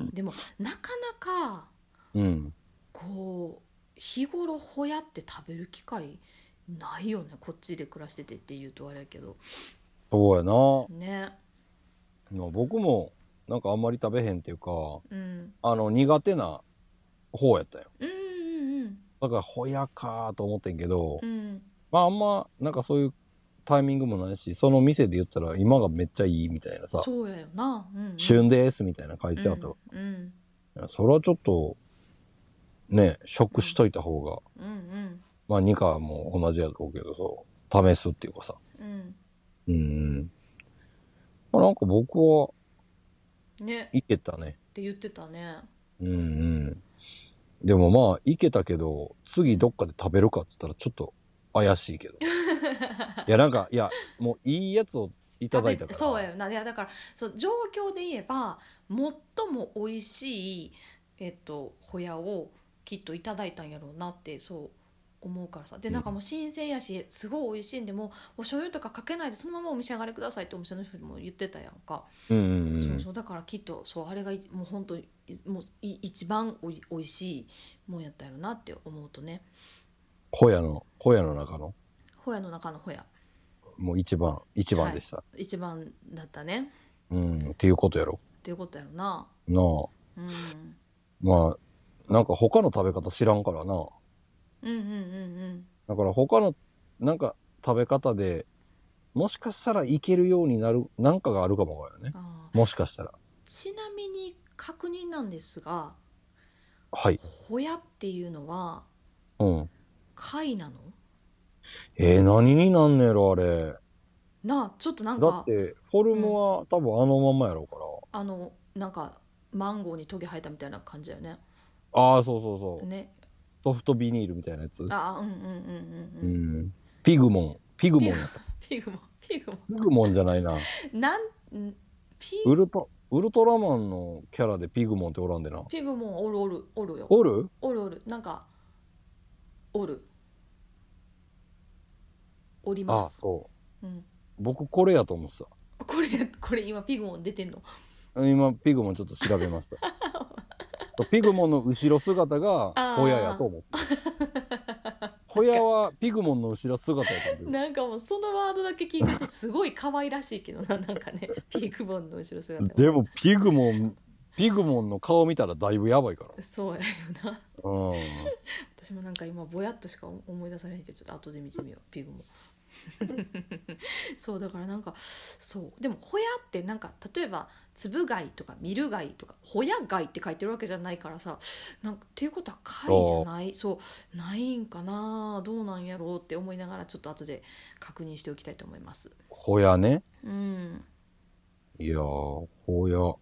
S2: でもなかなか
S1: うん。
S2: こう日頃ほやって食べる機会ないよねこっちで暮らしててって言うとあれやけど。
S1: そうやな。
S2: ね。
S1: まあ僕もなんかあんまり食べへんっていうか
S2: うん。
S1: あの苦手な方やったよ。
S2: うんうん
S1: だからほやかーと思ってんけど、
S2: うん。うん
S1: まああんまなんかそういうタイミングもないしその店で言ったら今がめっちゃいいみたいなさ
S2: そうやよな、うんうん、
S1: 旬ですみたいな会社だと、
S2: うん。
S1: いやそれはちょっとね食しといた方が、
S2: うんうん
S1: まあニカも同じやろうけどそう試すっていうかさ。
S2: うん。
S1: うんうん。まあなんか僕は
S2: うんね。っ
S1: いけたね。
S2: て言ってたね。
S1: うんうん。でもまあいけたけど次どっかで食べるかっつったらちょっと怪しいけど。いやなんかいやもういいやつをいただいたから。
S2: そうやよな。いやだからそう状況で言えば最も美味しいえっとホヤをきっといただいたんやろうなってそう思うからさ。でなんかもう新鮮やしすごい美味しいんでもうお醤油とかかけないでそのままお召し上がりくださいってお店の人にも言ってたやんか、
S1: うん
S2: そうそう。だからきっとそうあれがいもう本当にもうい一番おいおいしいもんやったやろなって思うとね。
S1: ホヤのホヤの中の？
S2: ホヤの中のホヤ。
S1: もう一番一番でした、
S2: 一番だったね。
S1: うん。っていうことやろ。
S2: っていうことやろな。
S1: なあ。
S2: うん。
S1: まあなんか他の食べ方知らんからな
S2: うんうんうんうん。
S1: だから他のなんか食べ方でもしかしたらいけるようになるなんかがあるかもわからんよね。
S2: あー。
S1: もしかしたら。
S2: ちなみに確認なんですが
S1: はい。
S2: ホヤっていうのは
S1: うん。
S2: 貝なの？
S1: えー、何になんねやろあれ。
S2: なあちょっとなんか
S1: だってフォルムは多分あのまんまやろうから、
S2: あのなんかマンゴーにトゲ生えたみたいな感じだよね。
S1: ああそうそうそう。
S2: ね
S1: ソフトビニールみたいなやつ。
S2: ああうんうんうんうん
S1: う
S2: うん。
S1: んピグモン。ピグモンやった。
S2: ピグモン。ピグモ
S1: ピグモンじゃないな。
S2: ンなんんピ
S1: ウルトウルトラマンのキャラでピグモンっておらんでな。
S2: ピグモンおるおるおるよ。
S1: おる？
S2: おるおる。なんかおる。おり
S1: あ
S2: ます。
S1: そう。
S2: うん、
S1: 僕これやと思って
S2: これこれ今ピグモン出てんの。
S1: た今ピグモンちょっと調べました ピグモンの後ろ姿がホヤやと思って。ホヤはピグモンの後ろ姿やって
S2: なんかもうそのワードだけ聞いてるとすごい可愛らしいけどななんかね。ピグモンの後ろ姿。が
S1: でもピグモンピグモンの顔見たらだいぶやばいか
S2: そうやよな。
S1: らうん。
S2: 私もなんか今ぼやっとしか思い出さないけどちょっと後で見てみようピグモン そうだからなんかそうでもホヤってなんか例えばつぶ貝とかミル貝とかホヤ貝って書いてるわけじゃないからさなんかっていうことは貝じゃないそう。ないんかなどうなんやろうって思いながらちょっと後で確認しておきたいと思います。
S1: ホヤね？
S2: うん。
S1: いやーホヤ。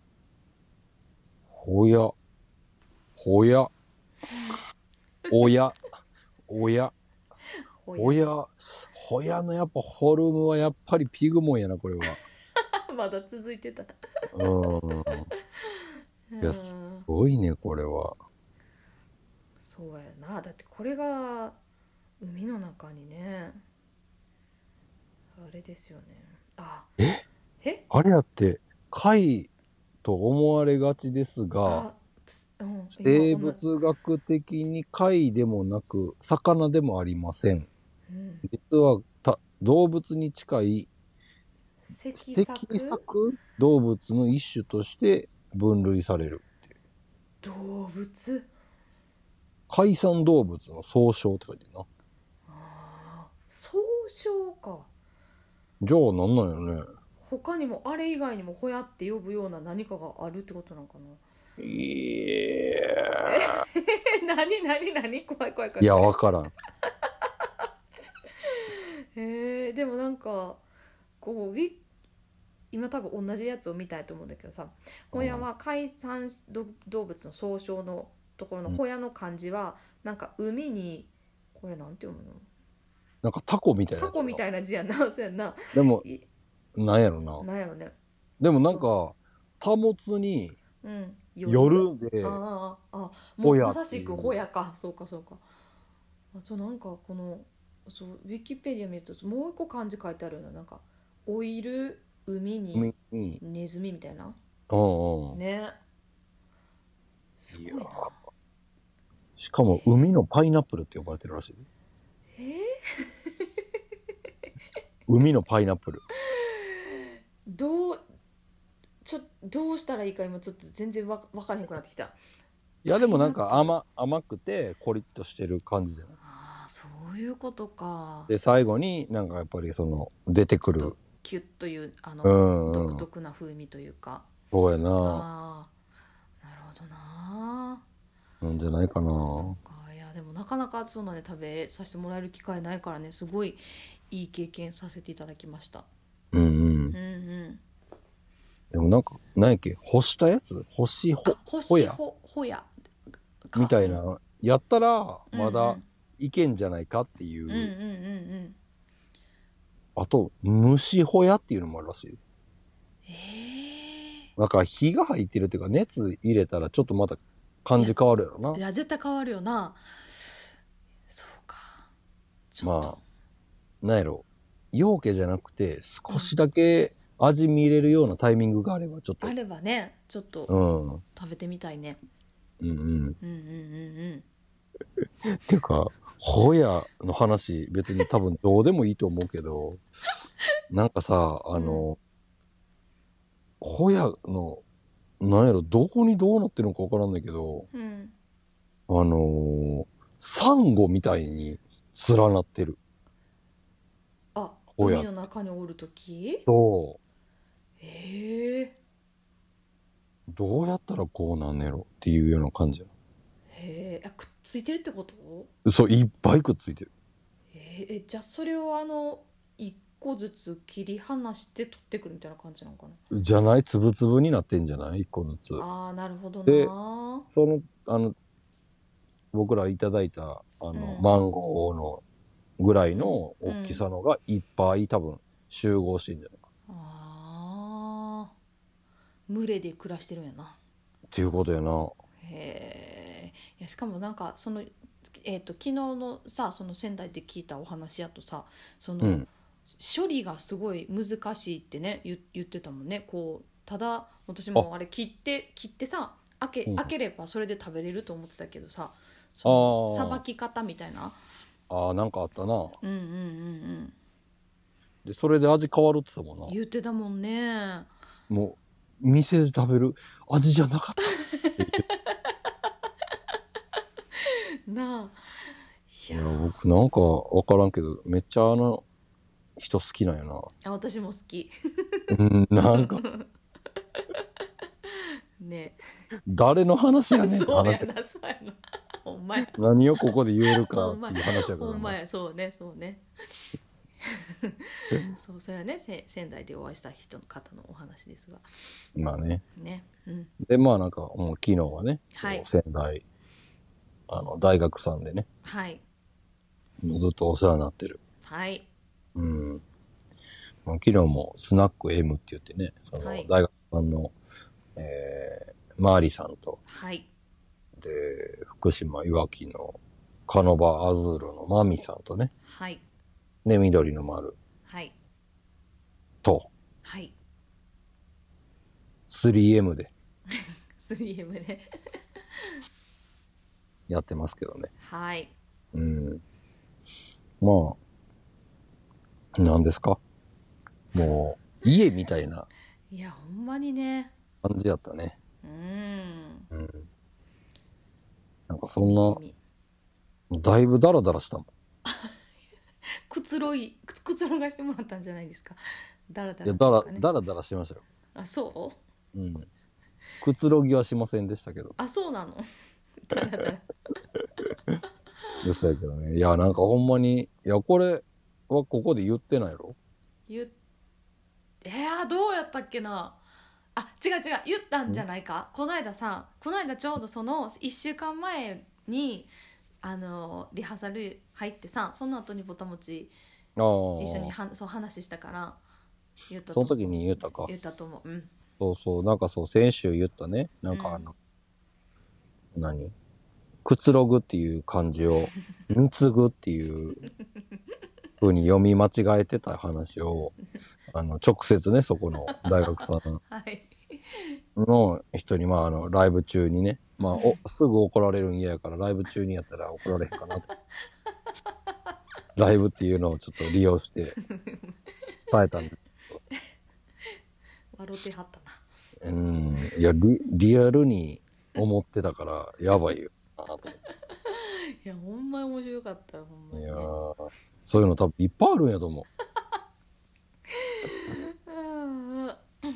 S1: ホヤ。ホヤ。おや。おや。
S2: ホ
S1: ホヤホヤのやっぱフォルムはやっぱりピグモンやなこれは。
S2: まだ続いてた。
S1: うん。いやすごいねこれは。
S2: そうやな。だってこれが海の中にねあれですよね。あ
S1: え？
S2: え？
S1: あれやって貝と思われがちですが
S2: うん
S1: 生
S2: 今
S1: 物学的に貝でもなく魚でもありません実はた動物に近い
S2: 脊
S1: 脊
S2: 索
S1: 索動物の一種として分類される
S2: 動物？
S1: 海産動物の総称って書いてるな。
S2: 総称か。
S1: じゃあなんなんやろね。
S2: 他にもあれ以外にもホヤって呼ぶような何かがあるってことなんかな？い
S1: や
S2: 何何何？怖い怖い怖い。
S1: いや、わからん。
S2: へえでもなんかこうウィ今多分同じやつを見たいと思うんだけどさホヤは海産ど動物の総称のところの
S1: うん。
S2: ホヤの漢字はなんか海にこれなんて読む
S1: なんかタコみたいな
S2: タコみたいな字やな。そうやんな。
S1: でも、
S2: い
S1: なんやろな。
S2: なんやろね。
S1: でもなんか、貨物に
S2: うん。
S1: 夜で、
S2: ああああもうまさしくホヤか。そうかそうか。あとなんかこのそうウィキペディア見るともう一個漢字書いてあるよななんかオイル海にネズミみたいな。
S1: うんうん。
S2: ね。すごいな。
S1: いやしかも、海のパイナップルって呼ばれてるらしい。
S2: えー、
S1: 海のパイナップル。
S2: どうちょどうしたらいいか今ちょっと全然わ分からへんくなってきた。
S1: いや、でもなんか甘、甘くて、コリッとしてる感じじゃない？
S2: そういうことか。
S1: で、最後になんかやっぱりその、出てくる。
S2: キュッというあの、
S1: うんうん。
S2: 独特な風味というか。
S1: そうやな。
S2: なるほどな。
S1: なんじゃないかな。
S2: そうか。いやでもなかなかそんなね食べさせてもらえる機会ないからね。すごいいい経験させていただきました。
S1: うんうん。
S2: うん。うん。
S1: でもなんか、なんやっけ、干したやつ？干しほ
S2: あ、ほ
S1: ほや？
S2: しほほやか。
S1: みたいな、やったら、まだ
S2: うん
S1: いけんじゃないかっていう。
S2: うんうんうんうん
S1: あと、蒸しほやっていうのもあるらしい。
S2: ええ
S1: だから火が入ってるっていうか、熱入れたらちょっとまた感じ変わるやろな。
S2: いや絶対変わるよなそうかちょっと、
S1: まなんやろ。陽気じゃなくて、少しだけ味見入れるようなタイミングがあれば、ちょっと。
S2: あればねちょっと
S1: うん。うん
S2: 食べてみたいね
S1: うん。
S2: うんうんうん
S1: っ ていうか、ホヤの話、別に多分どうでもいいと思うけど、なんかさ、あの、ホヤの、なんやろ、どこにどうなってるのかわからんないけど、
S2: うん。うん
S1: あのーサンゴみたいに連なってる。
S2: あ海の中におるとき
S1: と、
S2: へえ。
S1: どうやったらこうなんねやろっていうような感じや
S2: へえくっついてるってこと？
S1: そう、いっぱいくっついてる。
S2: えじゃあそれをあの一個ずつ切り離して取ってくるみたいな感じなのかな？
S1: じゃない？つぶつぶになってんじゃない？一個ずつ。
S2: ああなるほど
S1: で
S2: な
S1: その、あの、僕らいただいた、あの、
S2: うん。
S1: マンゴーのぐらいの大きさのがいっぱい多分集合してんじゃないか
S2: あー。群れで暮らしてるんやな。
S1: っていうことやな。
S2: へえいやしかもなんかその、えー、と昨日のさその仙台で聞いたお話やとさその、
S1: うん。
S2: 処理がすごい難しいってね言言ってたもんねこうただ私もあれ切って切ってさ開け
S1: うん
S2: 開ければそれで食べれると思ってたけどささばき方みたいな
S1: ああ、なんかあったな。
S2: うんうんうんうん
S1: で、それで味変わるって言ってたもんな。
S2: 言ってたもんね
S1: もう、店で食べる味じゃなかったって言って。
S2: な。あいや。
S1: いや、僕なんかわからんけど、めっちゃあの人好きなんやな。
S2: あ私も好き。
S1: うん、なんか、
S2: ね。
S1: 誰の話やねんって
S2: そうや
S1: 話。
S2: なそうやな。ほんまや
S1: 何をここで言えるかっていう話やからな。
S2: ほんまやそうねそうね。そう それはねせ仙台でお会いした人の方のお話ですが。
S1: まあね。
S2: ねうん。
S1: で、まあなんか、もう昨日はね、
S2: はい。
S1: 仙台、あの、大学さんでね、
S2: はい。
S1: ずっとお世話になってる。
S2: はい。
S1: うん。まあ昨日もスナック M って言ってね、その
S2: はい。
S1: 大学さんの、えー、マーリさんと、
S2: はい。
S1: で、福島いわきのカノバアズールのマミさんとね、
S2: はい。
S1: で、緑の丸。
S2: はい。
S1: と、
S2: はい。
S1: 3M で。
S2: 3M ね
S1: やってますけどね。
S2: はい
S1: うん。まあ、何ですか？もう、家みたいない
S2: やほんまにね
S1: 感じやったね。
S2: うん
S1: うん。なんかそんなだいぶダラダラしたもん。
S2: くつろいくくつろがしてもらったんじゃないですか？だらだ
S1: いや、だらだらだらしましたよ。
S2: あそう？
S1: うん。くつろぎはしませんでしたけど。
S2: あそうなの？だらだら
S1: 嘘やけどね。いや、なんかほんまに、いや、これはここで言ってないやろ？
S2: 言っえー、どうやったっけな？あ違う違う言ったんじゃないか？この間さこの間ちょうどその1週間前にあのリハーサル入ってさその後にぼたもち。一緒にはそう話したから言ったと
S1: その時に言ったか。
S2: 言ったと思ううん
S1: そうそう、なんかそう、先週言ったね。なんかあの、何？くつろぐっていう漢字を、みつぐっていう風に読み間違えてた話を、あの、直接ね、そこの大学さん
S2: はい
S1: の人に、まあ、あの、ライブ中にね、まあ、お、すぐ怒られるん嫌やから、ライブ中にやったら怒られへんかなと。ライブっていうのをちょっと利用して、伝えたんで。
S2: 笑ってはったな
S1: うん、いやリ、リアルに思ってたから、やばいよなと思って。
S2: いやほんまに面白かったよほんまに、ね。
S1: いや、ーそういうの多分いっぱいあるんやと思う。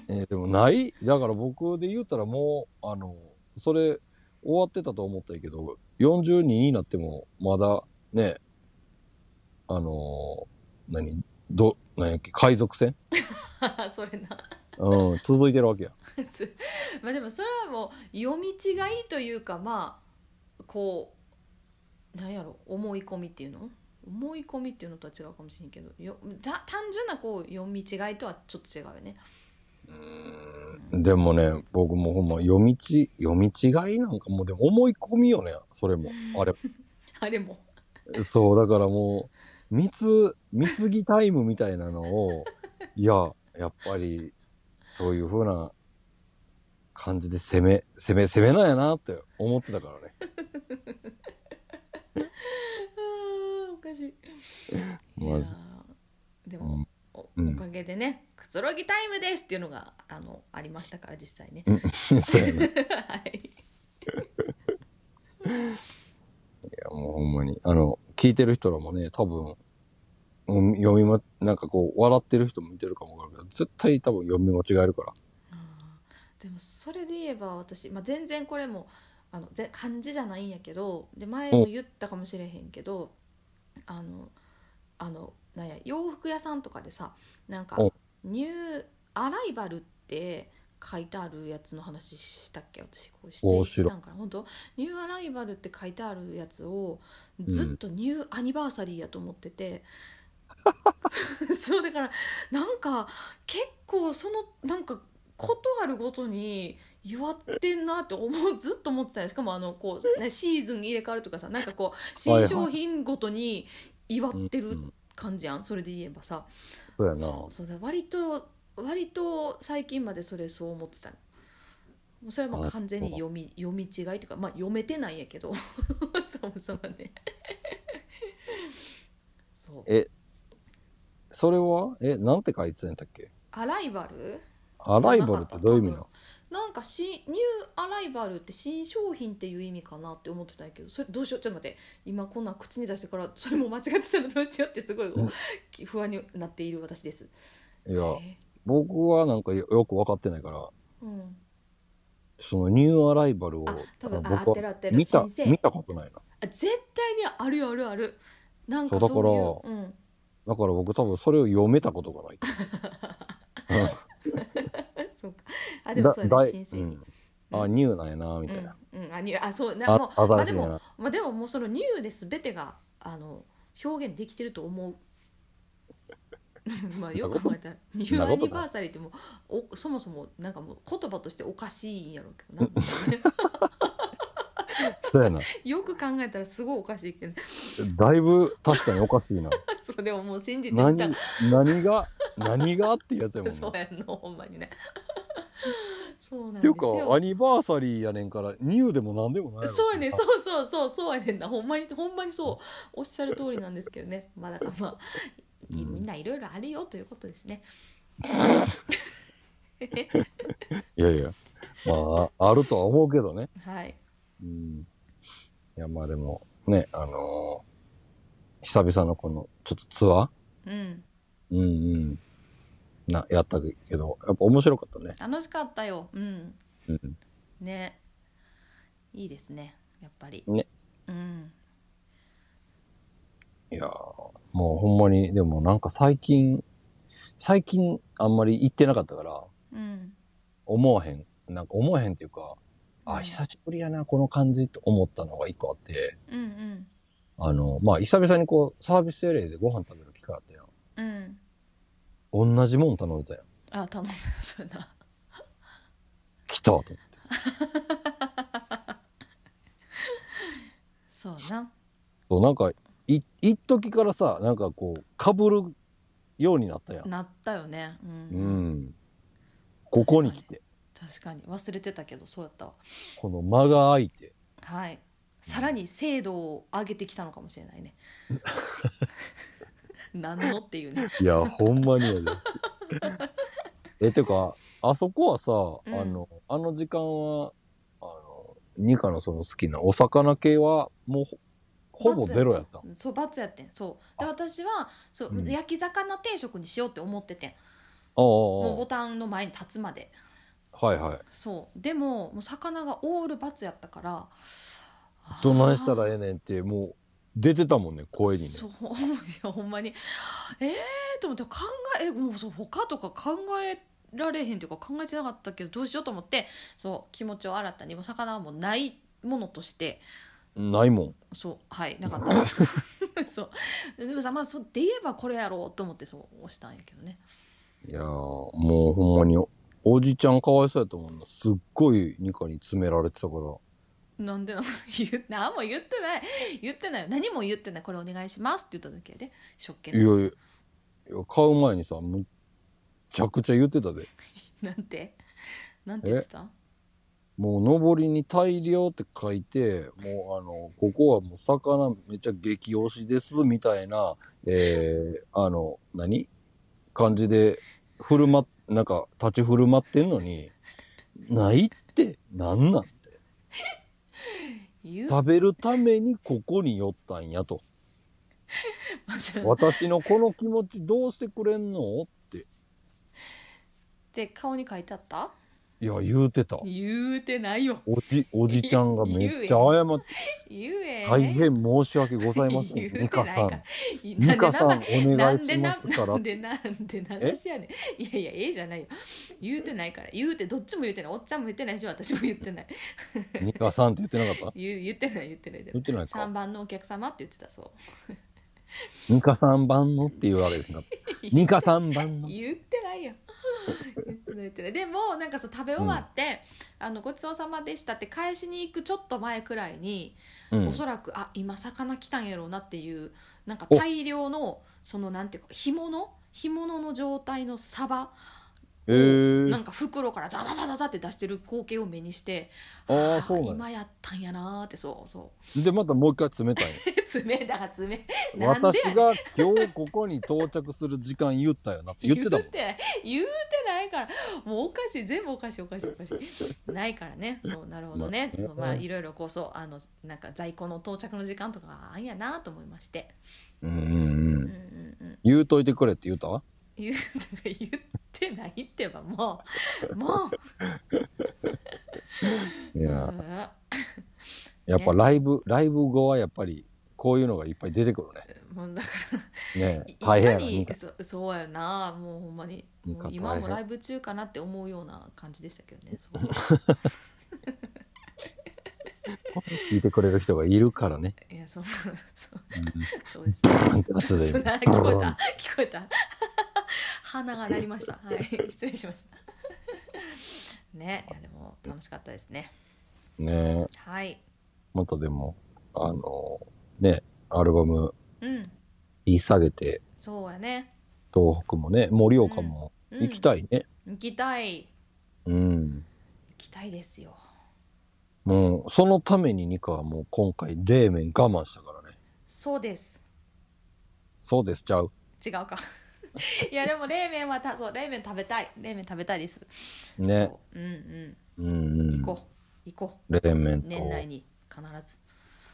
S1: えーでもない？だから僕で言うたらもう、あの、それ終わってたと思ったけど、42になってもまだね、あのー何？ど、なんやっけ、海賊船？
S2: それな
S1: うん、続いてるわけや。
S2: つ まあでもそれはもう読み違いというかまあこうなんやろ思い込みっていうの？思い込みっていうのとは違うかもしれんけどよた単純なこう読み違いとはちょっと違うよね
S1: でもね、僕もほんま読みち、読み違いなんかもうでも思い込みよね、それも。あれ。
S2: あれも
S1: そう、だからもう、蜜、蜜ぎタイムみたいなのを、いや、やっぱり、そういう風な感じで攻め、攻め、攻めなんやなって思ってたからね。
S2: あ ーおかしい。
S1: マジ
S2: でも、
S1: うん。
S2: お
S1: うん。
S2: おかげでね「くつろぎタイムです」っていうのがあのありましたから実際ね
S1: そうやね。い
S2: はい。
S1: や、もうほんまに。あの、聞いてる人らもね、多分、うん読みま、なんかこう、笑ってる人もいてるかもわからんけど、絶対多分読み間違えるから。
S2: でもそれで言えば私、まあ、全然これもあのぜ漢字じゃないんやけどで前も言ったかもしれへんけどあのあのなんや洋服屋さんとかでさなんか
S1: お「
S2: ニューアライバル」って書いてあるやつの話したっけ私こう指定したんかな本当？ニューアライバルって書いてあるやつをずっとニューアニバーサリーやと思ってて、そうだからなんか結構そのなんかことあるごとに祝ってんなって思うずっと思ってたよ。しかもあのこう、ね、シーズン入れ替わるとかさなんかこう新商品ごとに祝ってる
S1: うん
S2: 感じやん。それで言えばさ。
S1: そうやな。
S2: そうそうだ割と割と最近までそれそう思ってたの。もうそれはもう完全に読み読み違いというかまあ読めてないんやけど。そもそもね。そう
S1: え、それは？え、なんて書いてたんだっけ？
S2: アライバル？
S1: アライバルってどういう意味なの？
S2: なんかしニューアライバルって新商品っていう意味かなって思ってたんやけどそれどうしよう？ちょっと待って。今こんなん口に出してからそれも間違ってたらどうしようってすごい
S1: うん。
S2: 不安になっている私です。
S1: いや、
S2: え
S1: 僕はなんかよよく分かってないから、
S2: ーうん、
S1: そのニューアライバルを
S2: あ多分
S1: あ
S2: あ合ってる合ってる。
S1: 見た見たことないな。
S2: あ絶対にあるあるある。なんか
S1: そう
S2: そういう
S1: だから
S2: うん、
S1: だから僕多分それを読めたことがない。
S2: そうか。あでもそうや
S1: だ
S2: 新生に、
S1: うん。あ、ニューなんやな、みたいな。
S2: うんうん、あにあそう。な
S1: あ
S2: もうまあでも。まあでももうそのニューで全てがあの表現できてると思う。まあよく考えたらニューアニバーサリーってもうおそもそもなんかもう言葉としておかしいんやろうけどな
S1: そうやな。
S2: よく考えたらすごいおかしいけど。
S1: だいぶ確かにおかしいな。
S2: そうでももう信じてい
S1: 何
S2: た、
S1: 何が、何がってやつやもん
S2: そう
S1: な。
S2: やんのほんまにね。そうなん
S1: っていうか、
S2: ですよ
S1: アニバーサリーやねんから、ニューでも何でもない
S2: そうやねそうそうそうそうやねんな。ほんまにほんまにそう。おっしゃる通りなんですけどねまあだからまあみんないろいろあるよということですね。
S1: いやいや、まあ、あるとは思うけどね。
S2: はい
S1: うん。いや、まあでも、ね、あのー久々のこの、ちょっとツアー？
S2: うん
S1: うんうん。な、やったけど、やっぱ面白かったね。
S2: 楽しかったようん
S1: うん。
S2: ねいいですねやっぱり
S1: ね
S2: うん
S1: もうほんまに、でもなんか最近、最近あんまり行ってなかったから、
S2: うん
S1: 思わへん。なんか思わへんっていうか、あ、
S2: うん
S1: 久しぶりやな、この感じと思ったのが一個あって、
S2: うんうん
S1: あの、まあ、久々にこう、サービスエリアでご飯食べる機会あったや
S2: うん
S1: ん。同じもん頼んでたやん。
S2: あ頼んだそうやな
S1: 来たと思って。
S2: そうな
S1: そう、なんか、い、一時からさ、なんかこう、被るようになったやん。
S2: なったよねう、
S1: うんん。ここに来て、
S2: 確かに。忘れてたけどそうやったわ。
S1: この間が空いて、
S2: はい。さらに精度を上げてきたのかもしれないね。何のっていうね。
S1: いや、ほんまにやで。え、てか、あそこはさ、
S2: うん。
S1: あの、あの時間は、あの、ニカのその好きなお魚系は、もうほ、ほぼゼロやった。
S2: 罰そう罰やってん。そう。で私はそう、
S1: うん。
S2: 焼き魚定食にしようって思っててん。
S1: あ
S2: もうボ
S1: あ、
S2: タンの前に立つまで
S1: はいはい。
S2: そうでももう魚がオール罰やったから
S1: どないしたらえ
S2: え
S1: えねんって、もう、出てたもんね、声にね。
S2: そういや ほんまにええー、と思って考ええもうそう他とか考えられへんというか考えてなかったけどどうしようと思ってそう気持ちを新たにもう魚はもうないものとして
S1: ないもん。
S2: そうはいなかったです そうでもさまあそうで言えばこれやろうと思ってそう押したんやけどね
S1: いやー、もうほんまにお、おじちゃんかわいそうやと思うな。すっごいニカに詰められてたから。
S2: なんでな 言う何も言ってない。言ってないよ。何も言ってない。これお願いしますって言っただけで。食券
S1: いやいや、いや買う前にさ、むっちゃくちゃ言ってたで。
S2: なんて？なんて言ってた？
S1: もう、上りに大量って書いて、もう、あの、ここはもう魚めっちゃ激推しです、みたいな、えー、あの、何？感じで、振る舞っ、なんか、立ち振る舞ってんのに、ないって、なんなんって。
S2: 言う
S1: 食べるためにここに寄ったんやと。私のこの気持ちどうしてくれんのって。
S2: で顔に書いてあった？
S1: いや、言うてた。
S2: 言うてないよ
S1: おじ、おじちゃんがめっちゃ謝って、大変申し訳ございません。
S2: 言うてない
S1: ミカさん。
S2: い
S1: ミカさん、お願いしますから
S2: なん。でなんで名指しやねんいやいやええじゃないよ言うてないから言うてどっちも言うてないおっちゃんも言ってないし私も言ってない
S1: ミカさんって言ってなかった
S2: 言う言ってない言ってない
S1: 言ってないか
S2: 3。番のお客様って言ってたそ
S1: ミカさん版のって言われるな。
S2: う
S1: ミカさん版の。
S2: 言ってないよ言ってないでもなんかそう食べ終わって、あのごちそうさまでしたって返しに行くちょっと前くらいに、
S1: うん。
S2: お。そらくあ今魚来たんやろうなっていうなんか
S1: お
S2: 大量のそのなんていうか干物？干物の状態のサバ
S1: えー。
S2: なんか袋からザザザザザって出してる光景を目にして
S1: あそうなんや。
S2: 今やったんやなーってそうそう。
S1: で、またもう一回冷たい
S2: 爪だ爪
S1: の。
S2: なんでやねん。
S1: 私が今日ここに到着する時間言ったよなって言ってたもん。
S2: 言って言うてないから。もうおかしい全部おかしいおかしいおかしいないからね。そうなるほどね、
S1: まあ
S2: そうまあいろいろこうそうあのなんか在庫の到着の時間とかあんやなと思いまして。
S1: うんうんう。
S2: うんんうんうん。
S1: 言うといてくれって言った？
S2: 言う言ってないってばもう。も
S1: いうや、
S2: う ん
S1: やっぱライブ、ライブ後はやっぱりこういうのがいっぱい出てくるね。
S2: もうだから
S1: ね
S2: い
S1: 大変
S2: にそそうやな。もうほんまにもう今もライブ中かなって思うような感じでしたけどね
S1: 聞いてくれる人がいるからね。
S2: いやそうそう。
S1: うん。
S2: そうですね。
S1: アで
S2: 聞こえた。聞こえた。鼻が鳴りました。はい。失礼しました。ね。いやでも楽しかったですね。
S1: ね
S2: はい。
S1: またでも、あの、ね、アルバム
S2: うん。
S1: 言い下げて、
S2: そうやね、
S1: 東北もね、盛岡も
S2: うん、
S1: 行きたいね。
S2: 行きたい。
S1: うん。
S2: 行きたいですよ。
S1: もう、そのためにニカはもう今回冷麺我慢したからね。
S2: そうです。
S1: そうです、ちゃう？
S2: 違うか。いやでも冷麺はたそう冷麺食べたい。冷麺食べたいです。
S1: ね。
S2: そう。うんうん。
S1: うんうん。
S2: 行こう。行こ
S1: 冷麺
S2: 年内に必ず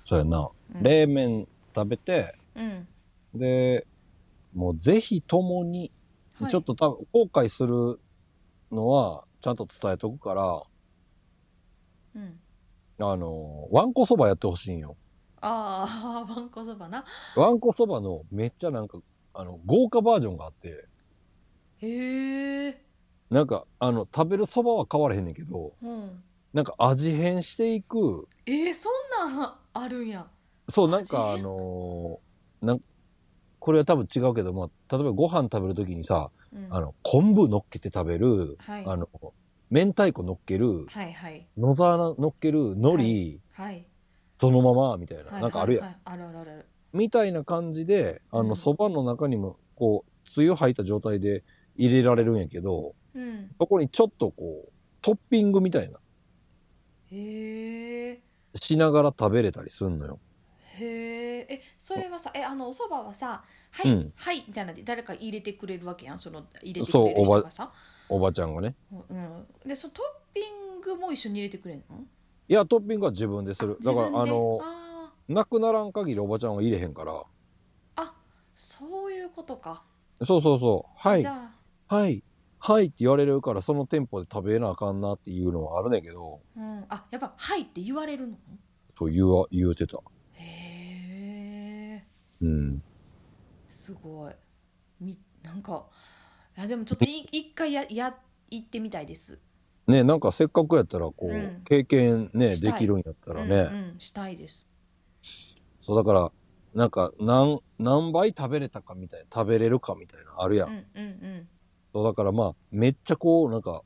S1: そうやな。
S2: うん。
S1: 冷麺食べて、
S2: うん。
S1: で、もうぜひともに、
S2: はい。
S1: ちょっと多分後悔するのはちゃんと伝えとくから、
S2: うん。
S1: あの、わんこそばやってほしいんよ。
S2: ああわんこそばな。
S1: わんこそばのめっちゃなんか、あの、豪華バージョンがあって、
S2: へえ
S1: なんか、あの、食べるそばは変わらへんねんけど、
S2: うん
S1: なんか味変していく、
S2: えー、そんなんあるんや。
S1: そう、なんかあのーなんこれは多分違うけど、まあ、例えばご飯食べるときにさ、
S2: うん。
S1: あの、昆布乗っけて食べる、
S2: はい。
S1: あの、明太子乗っける、
S2: はいはい。
S1: 野沢乗っける、海苔、
S2: はい
S1: そのままみたいな、
S2: はい
S1: なんかあるやん。
S2: はいはい。あるある
S1: みたいな感じで、そばの中にも、こう、つゆ入った状態で入れられるんやけど、
S2: うん。
S1: そこにちょっとこう、トッピングみたいな、
S2: へえ
S1: しながら食べれたりすんのよ。
S2: へええそれはさえあのお蕎麦はさ「はい、
S1: うん。
S2: はい」みたいなので誰か入れてくれるわけやん。その入れてくれる人がさ。
S1: おばちゃんがね。
S2: うん、でそのトッピングも一緒に入れてくれるの？
S1: いや、トッピングは自分でする。だから、
S2: 自分で？
S1: あの、
S2: あ
S1: なくならん限りおばちゃんは入れへんから。
S2: ーあそういうことか、
S1: そうそうそう。はい。
S2: じ、ゃ
S1: はい、はいって言われるから、その店舗で食べなあかんなっていうのはあるねんけど、
S2: あ、うん、あやっぱ「はい」って言われるの？
S1: そう言わ、言うてた。
S2: へえ。
S1: うん。
S2: すごい。みなんかいやでもちょっとい一回やや行ってみたいです。
S1: ねなんかせっかくやったら、こう、
S2: うん。
S1: 経験ね、できるんやったらね。
S2: うんうん、したいです。
S1: そう、だから、なんか、何、何倍食べれたかみたいな、食べれるかみたいな、あるや。
S2: うんんうんうん
S1: そう、だからまあ、めっちゃこう、なんか、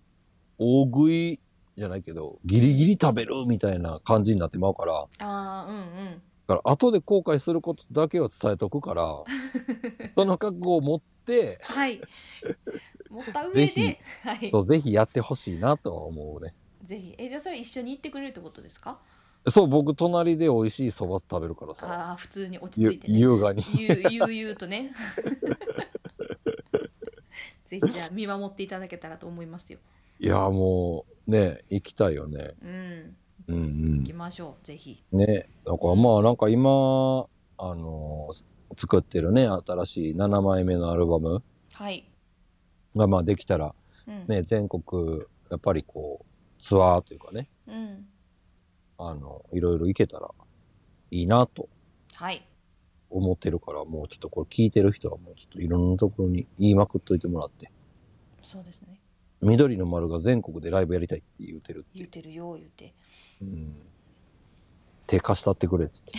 S1: 大食いじゃないけど、ギリギリ食べるみたいな感じになってまうから、
S2: ああうんうん。
S1: だから後で後悔することだけは伝えとくから、その覚悟を持って、
S2: はい。持った上
S1: ぜひ
S2: ではい。
S1: そうぜひやってほしいなとは思うね。
S2: ぜひ。えじゃあそれ一緒に行ってくれるってことですか？
S1: そう、僕、隣で美味しいそば食べるからさ、
S2: ああ普通に落ち
S1: ゆ
S2: 着いてね。
S1: 優雅に。
S2: ゆうゆうゆうとね ぜひじゃあ見守っていただけたらと思いますよ。
S1: いや、もう、ね、行きたいよね。
S2: うん。
S1: うん
S2: 行きましょうぜひ。
S1: うん。ね、だからまあ、なんか今、あの作ってるね、新しい7枚目のアルバム。
S2: はい、
S1: がまあできたら、
S2: うん。
S1: ね、全国、やっぱりこう、ツアーというかね、
S2: うん。
S1: あの、いろいろ行けたらいいなと。
S2: はい
S1: 思ってるから、もうちょっとこれ聞いてる人はもうちょっといろんなところに言いまくっといてもらって、
S2: そうですね
S1: 緑の丸が全国でライブやりたいって言うてるって。
S2: 言うてるよ言うて
S1: うん。手貸したってくれっつって。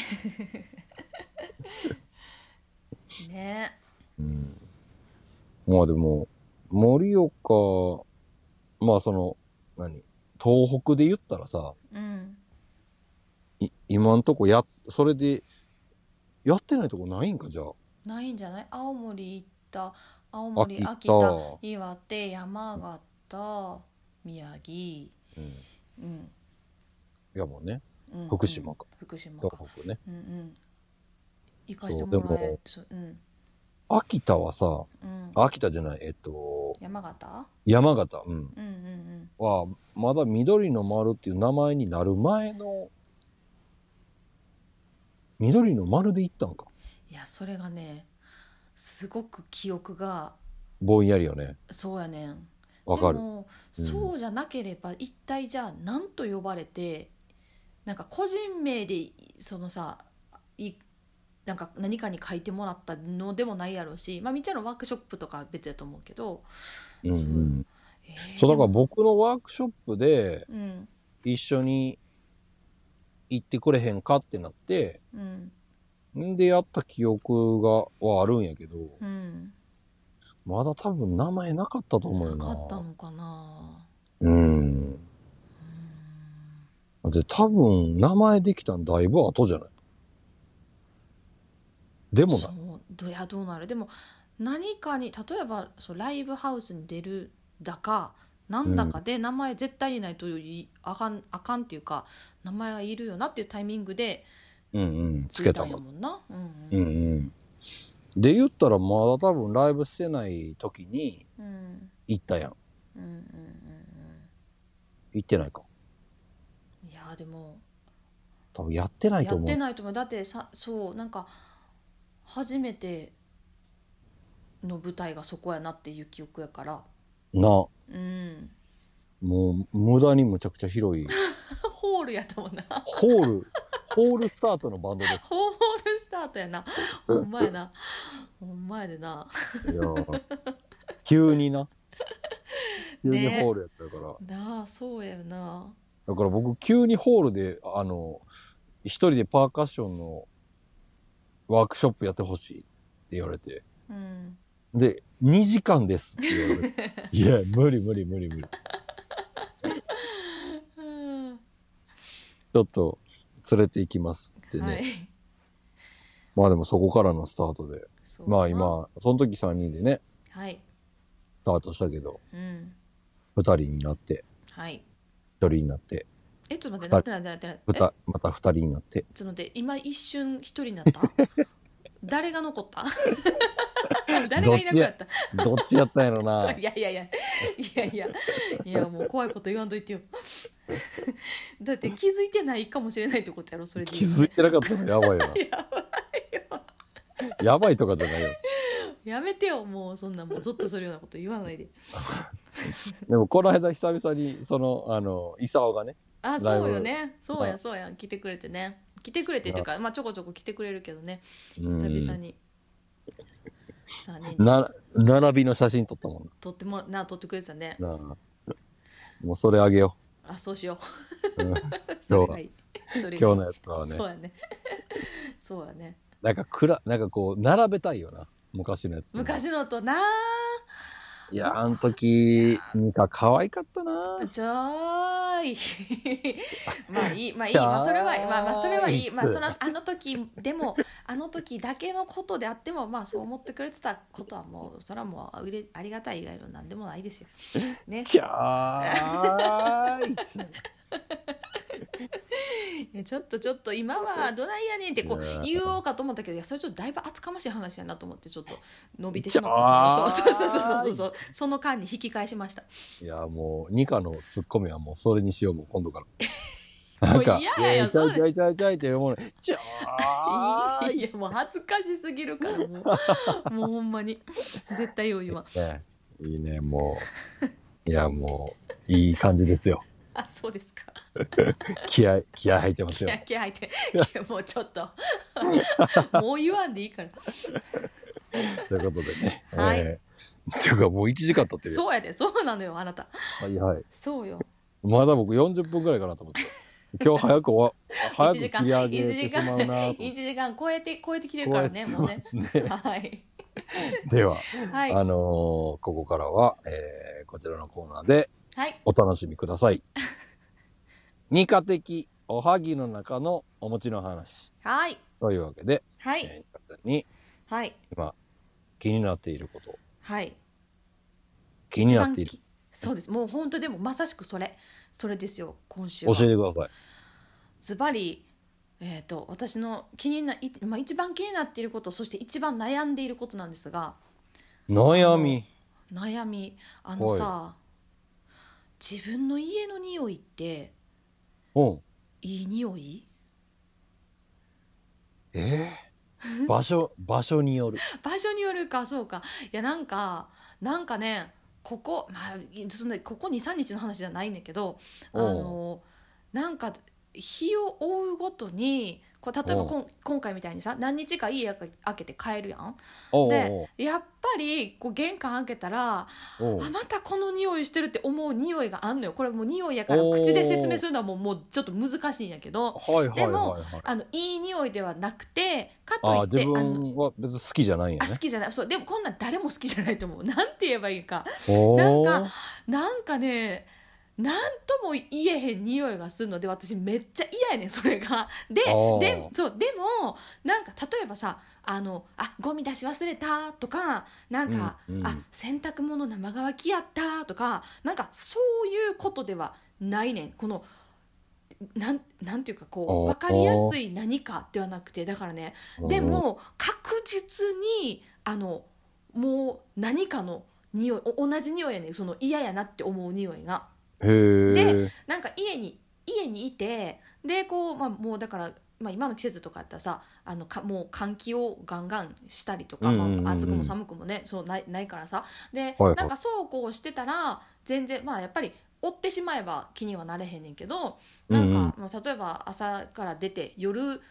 S2: ね
S1: うん。まあでも、盛岡、まあその、何？東北で言ったらさ、
S2: うん
S1: い今んとこや、それで、やってないとこないんか、じゃあ。
S2: ないんじゃない？青森行った。青森
S1: 秋
S2: 秋
S1: 田。
S2: 田岩手山形宮城。
S1: うん。
S2: うん、
S1: いやもうね、
S2: うん、
S1: 福島か。
S2: 福島
S1: 東
S2: か
S1: 北ね。
S2: うんうん。行かしてもらえそううん。
S1: 秋田はさ、
S2: うん。
S1: 秋田じゃない、えっと、
S2: 山形？
S1: 山形、うん。
S2: うんうんうん。
S1: は、まだ緑の丸っていう名前になる前の、緑の丸で行ったんか。
S2: いやそれがねすごく記憶が
S1: ぼんやりよね。
S2: そうやねん
S1: わかる。
S2: でも、
S1: うん
S2: そうじゃなければ一体じゃあ何と呼ばれてなんか個人名でそのさいなんか何かに書いてもらったのでもないやろうしまあみっちゃんのワークショップとかは別やと思うけど、
S1: うんうん。
S2: えー
S1: そう、だから僕のワークショップで
S2: うん
S1: 一緒に行ってくれへんかってなって、
S2: うん
S1: んでやった記憶が、はあるんやけど、
S2: うん
S1: まだ多分名前なかったと思うよな。
S2: なかったのかな
S1: うん。で、多分名前できたんだいぶ後じゃない？でもな。
S2: そうどうやどうなる？でも何かに例えばそうライブハウスに出るだかなんだかで名前絶対にないといあかんあかんっていうか名前がいるよなっていうタイミングで
S1: うんうん。つ
S2: ついたんや
S1: けたもん。
S2: もんな。うん
S1: う
S2: うん
S1: んうん。で、言ったらまだ多分ライブしてない時に
S2: うん
S1: 行ったやん。
S2: うんうんうん
S1: 行ってないか。
S2: うんいやでも
S1: 多分やってないと思う
S2: やって。ないと思うだってさそうなんか初めての舞台がそこやなっていう記憶やから
S1: な。
S2: うん。
S1: もう無駄にむちゃくちゃ広い。
S2: ホールやったもんな。
S1: ホール、ホールスタートのバンドです。
S2: ホールスタートやな。ほんまやな。ほんまやでな。い
S1: やー。急にな。急に
S2: ね。
S1: ホールやったから。
S2: なあそうやよな。
S1: だから僕、急にホールで、あの、一人でパーカッションのワークショップやってほしいって言われて。
S2: うん
S1: で、2時間ですって言われて。いや、無理無理無理無理。
S2: う ん
S1: ちょっと連れて行きますってね。
S2: はい。
S1: まあでもそこからのスタートで。まあ今、その時3人でね、
S2: はい。
S1: スタートしたけど、
S2: うん。
S1: 2人になって、
S2: はい。
S1: 1人になって、
S2: えちょっと待ってなってないなって。ない
S1: また2人になって。
S2: ちょっと待って今一瞬一人になった？誰が残った？誰がいなくなった？
S1: どっちやったんやろ
S2: そ
S1: な
S2: うい。やいやいや。いやいや。いやもう怖いこと言わんといてよ。だって気づいてないかもしれないってことやろそれで
S1: 気づいてなかったらやばいよな。
S2: やばいよ。
S1: やばいとかじゃないよ。
S2: やめてよもうそんなもうゾッとするようなこと言わないで。
S1: でもこの間久々に、その、あの、イサオがね、
S2: あそうよね。そう
S1: あ
S2: やそうや。来てくれてね。来てくれてっていうかまあちょこちょこ来てくれるけどね。
S1: うん。
S2: 久々に3人
S1: な、並びの写真撮ったもん。
S2: 撮ってもな撮ってくれてたね。
S1: もうそれあげよ
S2: あそうしよ
S1: う。うん。
S2: う そ
S1: 今日のやつはね。
S2: そう。やね。そうやね。
S1: なんかくら、なんかこう、並べたいよな。昔のやつと。
S2: 昔のとな
S1: いや、あの時、ミカ可愛かったな。
S2: ちょーい。まあいいまあいい。まあそれはまあまあそれはいい。まあそのあの時でも あの時だけのことであってもまあそう思ってくれてたことはもうそれはもうありがたい以外のなんでもないですよ。ね。
S1: ちゃーい。
S2: いやちょっとちょっと今は どないやねんってこ
S1: いうや
S2: 言おうかと思ったけどいやそれちょっとだいぶ厚かましい話やなと思ってちょっと伸びてしまったそうそうそうそうそうそう。その間に引き返しました。
S1: いや、もう、ニカのツッコミはもうそれにしよう、もう今度から。なんか、
S2: もう嫌やよ
S1: いちゃいちゃいちゃいちゃいって思うね。ちゃーい。
S2: いやもう恥ずかしすぎるからもう。もうほんまに。絶対よう言わん
S1: ね、いいね、もう。いや、もう、いい感じですよ。
S2: あそうですか
S1: 気合、気合入ってますよ
S2: 気合。入って もうちょっと もう言わんでいいから
S1: ということでね。
S2: はい
S1: えー、っていうか、もう1時間経ってるよ。
S2: そうやでそうなのよあなた
S1: はいはい。
S2: そうよ
S1: まだ僕40分ぐらいかなと思って。今日早く終わ、早
S2: 1
S1: く切り上
S2: 1
S1: げて
S2: 時間
S1: しまうなと思っ
S2: 1
S1: て。
S2: 時間超えて超えてきてるからねもうねはい
S1: では、
S2: はい
S1: あのーここからは、えーこちらのコーナーで
S2: はい
S1: お楽しみください。二課的おはぎの中のお餅の話。
S2: はい。
S1: というわけで、
S2: はい。
S1: えー、二課に
S2: はい。
S1: 今気になっていること、
S2: はい。
S1: 気になっている。
S2: 一番きそうです。もう本当でもまさしくそれ。それですよ今週
S1: 教
S2: は
S1: えてください。
S2: ズバリえー、と私の気にない、まあ、一番気になっていることそして一番悩んでいることなんですが。
S1: 悩み。
S2: 悩み。あのさ自分の家の匂いって
S1: うん。
S2: いい匂い？
S1: えー、場所、場所による。
S2: 場所によるかそうかいやなんかなんかねここ、まあ、そんなここ23日の話じゃないんだけどあのなんか日を追うごとにこう例えばこん今回みたいにさ何日か家開けて帰るやん。でやっぱりこう玄関開けたらあまたこの匂いしてるって思う匂いがあんのよ。これもう匂いやから口で説明するのはもうもうちょっと難しいんやけど。でも。あのいい匂いではなくてかといってあの
S1: 分は別に好きじゃないんやね。
S2: あ好。きじゃない。そうでもこんなん誰も好きじゃないと思う。なんて言えばいいか。なんかなんかねなんとも言えへん匂いがするので私めっちゃ嫌やねんそれが。ででそうでもなんか例えばさあのあゴミ出し忘れたとかなんか、
S1: うんうん。
S2: あ洗濯物生乾きやったとかなんかそういうことではないねん。このなんなんていうかこう分かりやすい何かではなくてだからねでも確実にあのもう何かの匂いお同じ匂いやねん。その嫌やなって思う匂いが。でなんか家に家にいてでこう、まあ、もうだから、まあ、今の季節とかやったらさあのかもう換気をガンガンしたりとか、
S1: うんうんうんうん。
S2: まあ、暑くも寒くもねそうないないからさ。で、
S1: はいはい。
S2: なんかそうこうしてたら全然まあやっぱり追ってしまえば気にはなれへんねんけどなんか、まあ例えば朝から出て夜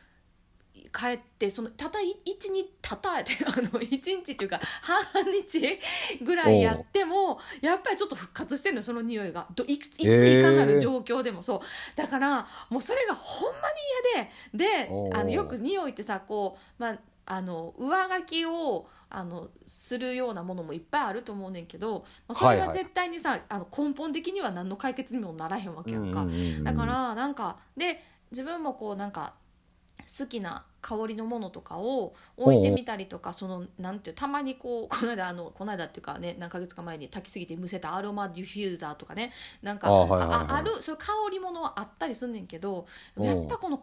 S2: 帰ってそのたた一日たたえてあの 一日っていうか半日ぐらいやってもやっぱりちょっと復活してるのその匂いが。どいくついついかなる状況でも。そう。だからもうそれがほんまに嫌でであのよく匂いってさこう、まあ、あの上書きをあのするようなものもいっぱいあると思うねんけど、まあ、それ
S1: はいは
S2: はい。絶対にさ、あの根本的には何の解決にもならへんわけやんか。だか、らなんかで自分もこうなんか好きな香りのものとかを置いてみたりとかそのなんていうたまにこう この間あのこの間っていうかね何ヶ月か前に炊きすぎてむせたアロマディフューザーとかねなんか
S1: あ
S2: ああるそういう香りものはあったりすんねんけど
S1: う。ん
S2: やっぱこの根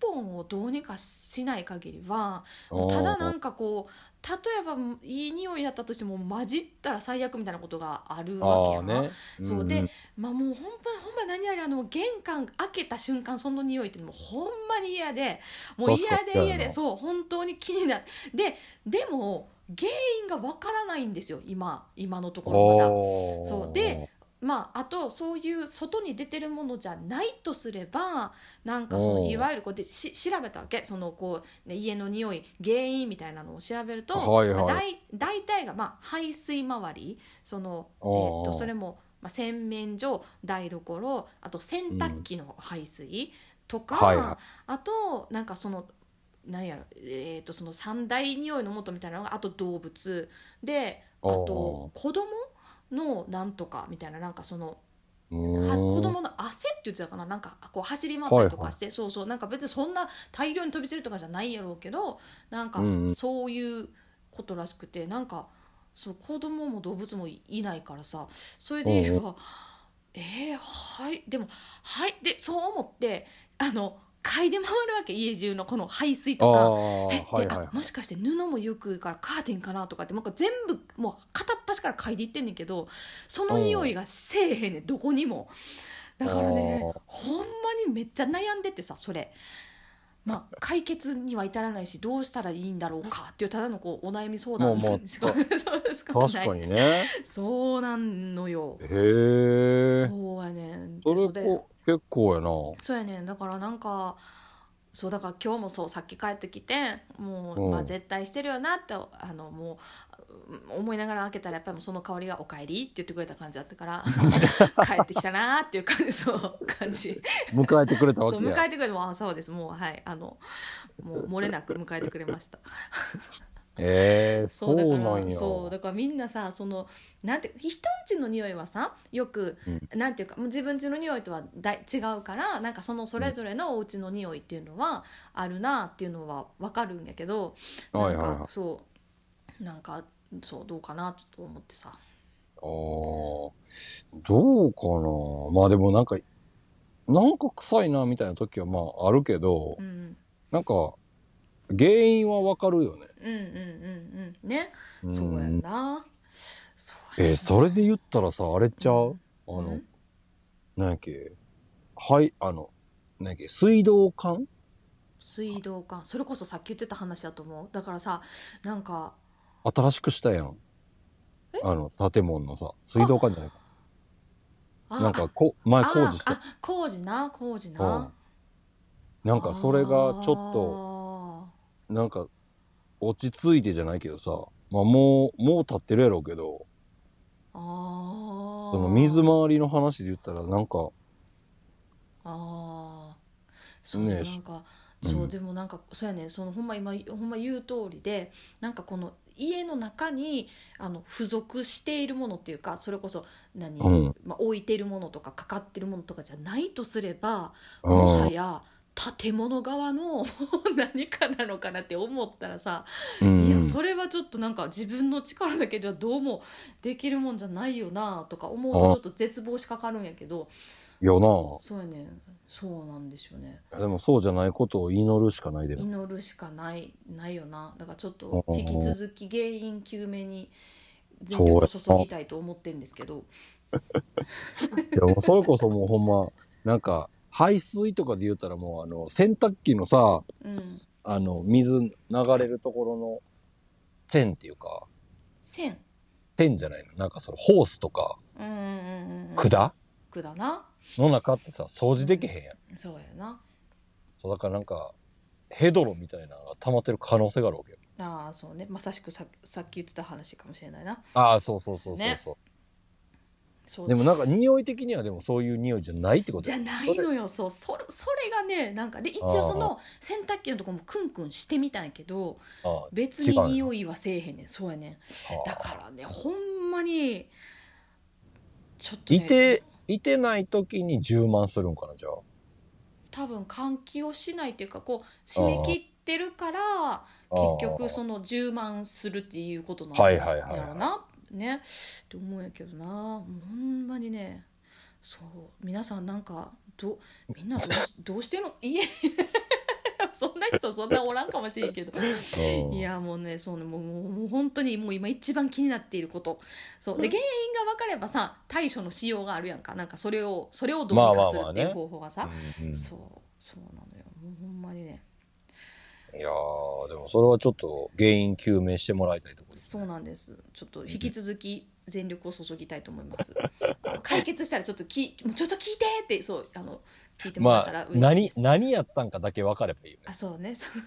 S2: 本をどうにかしない限りはただなんかこう例えばいい匂いやったとしても混じったら最悪みたいなことがあるわけやな。
S1: ああね。
S2: そう。でまあもうほんまほんま何やりあの玄関開けた瞬間その匂いってもうほんまに嫌でもう嫌で嫌でそう本当に気になる。ででも原因がわからないんですよ。今今のところまだ。
S1: ろ
S2: そう。で、まあ、あとそういう外に出てるものじゃないとすればなんかそのいわゆるこうでし調べたわけ。そのこう、ね、家の匂い原因みたいなのを調べると、
S1: はいはい。
S2: まあ大大体が、まあ、排水周り。その、え
S1: おー。
S2: ー、とそれも、まあ、洗面所台所あと洗濯機の排水とか、
S1: はいはい。
S2: あとなんかその何やろ、えー、とその三大匂いの元みたいなのがあと動物。であと
S1: お
S2: 子供のなんとかみたいななんかその子供の汗って言ってたかななんかこう走り回ったりとかして、そうそうなんか別にそんな大量に飛び散るとかじゃないやろうけどなんか
S1: うんうん。
S2: そういうことらしくてなんかそう子供も動物もいいないからさそれで言えばえー、はいでもはいでそう思ってあの嗅いで回るわけ家中のこの排水
S1: あ
S2: とか。
S1: あ
S2: え
S1: はいはい
S2: であもしかして布もよくからカーテンかなとかってなんか全部もう片っ端から嗅いでいってんねんけどその匂いがせえへんねんどこにも。だからねほんまにめっちゃ悩んでてさそれ。まあ解決には至らないしどうしたらいいんだろうかっていうただのこうお悩み相談
S1: もうもう
S2: しか。そうしかない
S1: 確かにね。
S2: そうなんのよ。
S1: へえ
S2: そうやねん。
S1: それこ結構やな。
S2: そうやねん。だからなんかそうだから今日もそうさっき帰ってきてもう、
S1: うん。
S2: まあ、絶対してるよなってあのもう思いながら開けたらやっぱりもうその香りが「おかえり」って言ってくれた感じだったから 帰ってきたなっていう感じそう感じ。
S1: 迎えてくれたわ
S2: そう
S1: けや
S2: 迎えてくれてもあそうです。もうはいあのもう漏れなく迎えてくれました
S1: ええ
S2: そうだからそうだからみんなさそのなんて人んちの匂いはさよく、なんていうかもう自分ちの匂いとはだい違うからなんかそのそれぞれのお家の匂いっていうのはあるなっていうのは分かるんやけどなんか、
S1: はいはい。はい
S2: そうなんかそうどうかなと思ってさ。
S1: ああどうかな。まあでもなんかなんか臭いなみたいな時はまああるけど、
S2: うん。
S1: なんか原因はわかるよね。
S2: うんうんうんうん。ね。
S1: うん。
S2: そうやな。そうや
S1: えーそれで言ったらさあれちゃう、あの
S2: うん。
S1: なんやっけ？はいあのなんやっけ？水道管？
S2: 水道管。それこそさっき言ってた話だと思う。だからさなんか
S1: 新しくしたやん。
S2: え？
S1: あの建物のさ水道管じゃないか。
S2: あ
S1: なんかこ前工事した。
S2: ああ工事な工事
S1: うん。
S2: な、
S1: なんかそれがちょっと
S2: と
S1: なんか落ち着いてじゃないけどさまあもうもう立ってるやろうけど
S2: あー。
S1: その水回りの話で言ったらなんか
S2: あー。そう
S1: ね
S2: でもなんか、
S1: うん。
S2: そうでもなんかそうやね。そのほんま今ほんま言う通りでなんかこの家の中にあの付属しているものっていうかそれこそ何、
S1: うん。
S2: まあ、置いてるものとかかかってるものとかじゃないとすれば
S1: うん。
S2: もはや建物側の 何かなのかなって思ったらさ
S1: うん。
S2: いやそれはちょっとなんか自分の力だけではどうもできるもんじゃないよなとか思うとちょっと絶望しかかるんやけど。
S1: よ
S2: そうやねそうなんですよね。
S1: なでもそうじゃないことを祈るしかないでも。
S2: 祈るしかないないよな。だからちょっと引き続き原因究明に全力を注ぎたいと思ってるんですけど。
S1: いやもうそれこそもうほんまなんか排水とかで言ったらもうあの洗濯機のさ
S2: うん。
S1: あの水流れるところの線っていうか。
S2: 線？
S1: 線じゃないの。なんかそのホースとか
S2: うんうんうんうん
S1: 管、
S2: 楽だな？
S1: の中ってさ掃除できへんやん。
S2: そうやな。
S1: そうだからなんかヘドロみたいなのが溜まってる可能性があるわけよ。
S2: ああそうね。まさしくささっき言ってた話かもしれないな。
S1: ああそうそうそうそう
S2: ね
S1: そう、
S2: そう
S1: でもなんか匂い的にはでもそういう匂いじゃないってこと
S2: じゃないのよ。そうそれそれがねなんかで一応その洗濯機のとこもクンクンしてみたんやけど別に匂いはせえへんねん。そうやねん。だからねほんまにちょっと、ね、
S1: いていてない時に充満するんかなじゃあ。
S2: 多分換気をしないっていうかこう締め切ってるから結局その充満するっていうことなん
S1: はいはいはいはい。
S2: やろなね。って思うんやけどな。もうほんまにね。そう。皆さんなんかどみんなどうし どうしてんの？家 そんな人そんなおらんかもしれんけど。
S1: うん。
S2: いやもうねそうね。もうもう本当にもう今一番気になっていること。そう。で原因が分かればさ対処のしようがあるやんか。なんかそれをそれをどうにかするっていう方法がさ、そう。そうなのよ。もうほんまにね。
S1: いやーでもそれはちょっと原因究明してもらいたい
S2: そうなんです。ちょっと引き続き全力を注ぎたいと思います。解決したらちょっときもうちょっと聞いてってそうあの聞いてもらえ
S1: まあ
S2: たら嬉しい
S1: 何
S2: です、
S1: 何やったんかだけ分かればいいよね。
S2: あそうね。そう。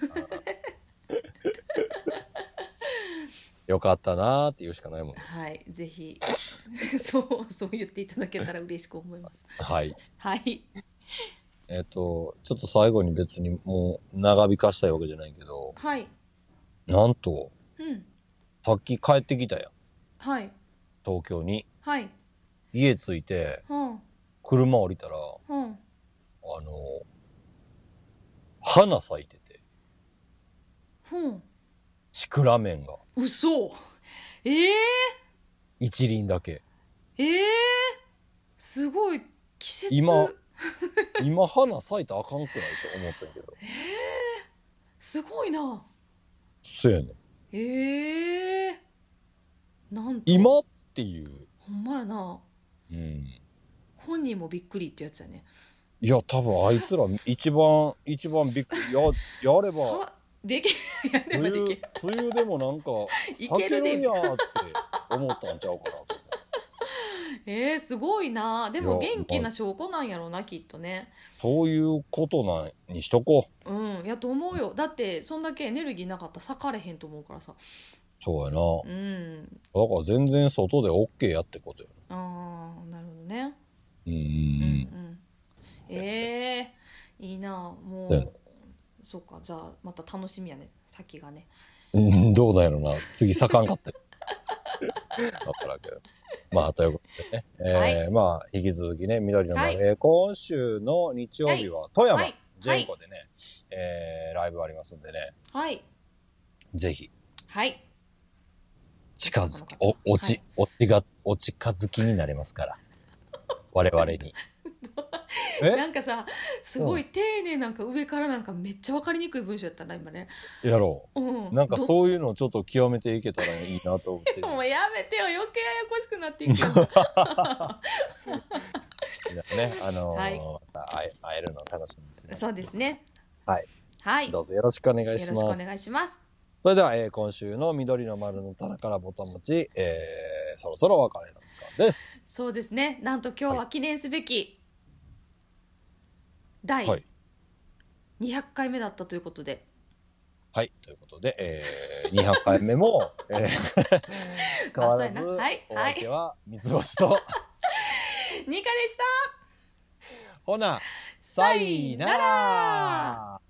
S1: よかったなーって言うしかないもんね。
S2: はい。ぜひ そうそう言っていただけたら嬉しく思います。
S1: はい。
S2: はい。
S1: えっ、とちょっと最後に別にもう長引かしたいわけじゃないけど。
S2: はい。
S1: なんと
S2: うん
S1: さっき帰ってきたやん。
S2: はい。
S1: 東京に。
S2: はい。
S1: 家着いて
S2: うん。
S1: 車降りたら
S2: うん。
S1: あの花咲いてて。
S2: うん。
S1: シクラメンが。
S2: 嘘。ええ
S1: 一輪だけ。
S2: ええすごい。季節。
S1: 今 今花咲いたらあかんくないと思ったけど。
S2: すごいな。
S1: そうやねん
S2: え。えなんと。
S1: 今っていう。
S2: ほんまやな。
S1: うん。
S2: 本人もびっくりってやつやね。
S1: いや多分あいつら一番一番びっくり。ややれば。
S2: さでき やればできる。
S1: 梅雨でもなんか
S2: いけるで。
S1: って思ったんちゃうかなと
S2: えー、すごいな。でも元気な証拠なんやろうなきっとね。
S1: そういうことなんにしとこう。
S2: うんやと思うよ。だってそんだけエネルギーなかったら咲かれへんと思うからさ。
S1: そうやな。
S2: うん。
S1: だから全然外で OK やってことよ
S2: ああなるほどね。
S1: うんうん
S2: うん。うんええいいな。も
S1: う
S2: そうか。じゃあまた楽しみやね。先がね。
S1: うんうんどうなんやろな。次咲かんかったよわからんけどまあということでね、えーまあ引き続きね緑の丸、
S2: はい。
S1: えー今週の日曜日は富山、
S2: はい。
S1: ジェンコでね、えーライブありますんでね。
S2: はい。
S1: ぜひ。
S2: はい。
S1: 近づき、
S2: はい。
S1: お、おち、おちが、お近づきになりますから。我々に。え？
S2: なんかさすごい丁寧なんか上からなんかめっちゃ分かりにくい文章やったな今ね。
S1: やろ
S2: う。ん。
S1: う。なんか
S2: ど
S1: そういうのをちょっと極めていけたらいいなと思って。る。
S2: もうやめてよ余計ややこしくなっていくよ。
S1: ね、あのー
S2: はい。
S1: また会えるのを楽しみにしてます
S2: そうですね。
S1: はい。
S2: はい。
S1: どうぞよろしくお願い
S2: よ
S1: します。
S2: ろしくお願いします。
S1: それでは、えー今週の緑の丸の棚からボタン持ち、えーそろそろお別れの時間です。
S2: そうですね。なんと今日は記念すべき第
S1: はい。
S2: 200回目だったということで、
S1: はい。ということで、えー、200回目も、えー 変わらず、
S2: はい
S1: お相手は三つ星と、
S2: ニカでした。
S1: ほな、
S2: さいなら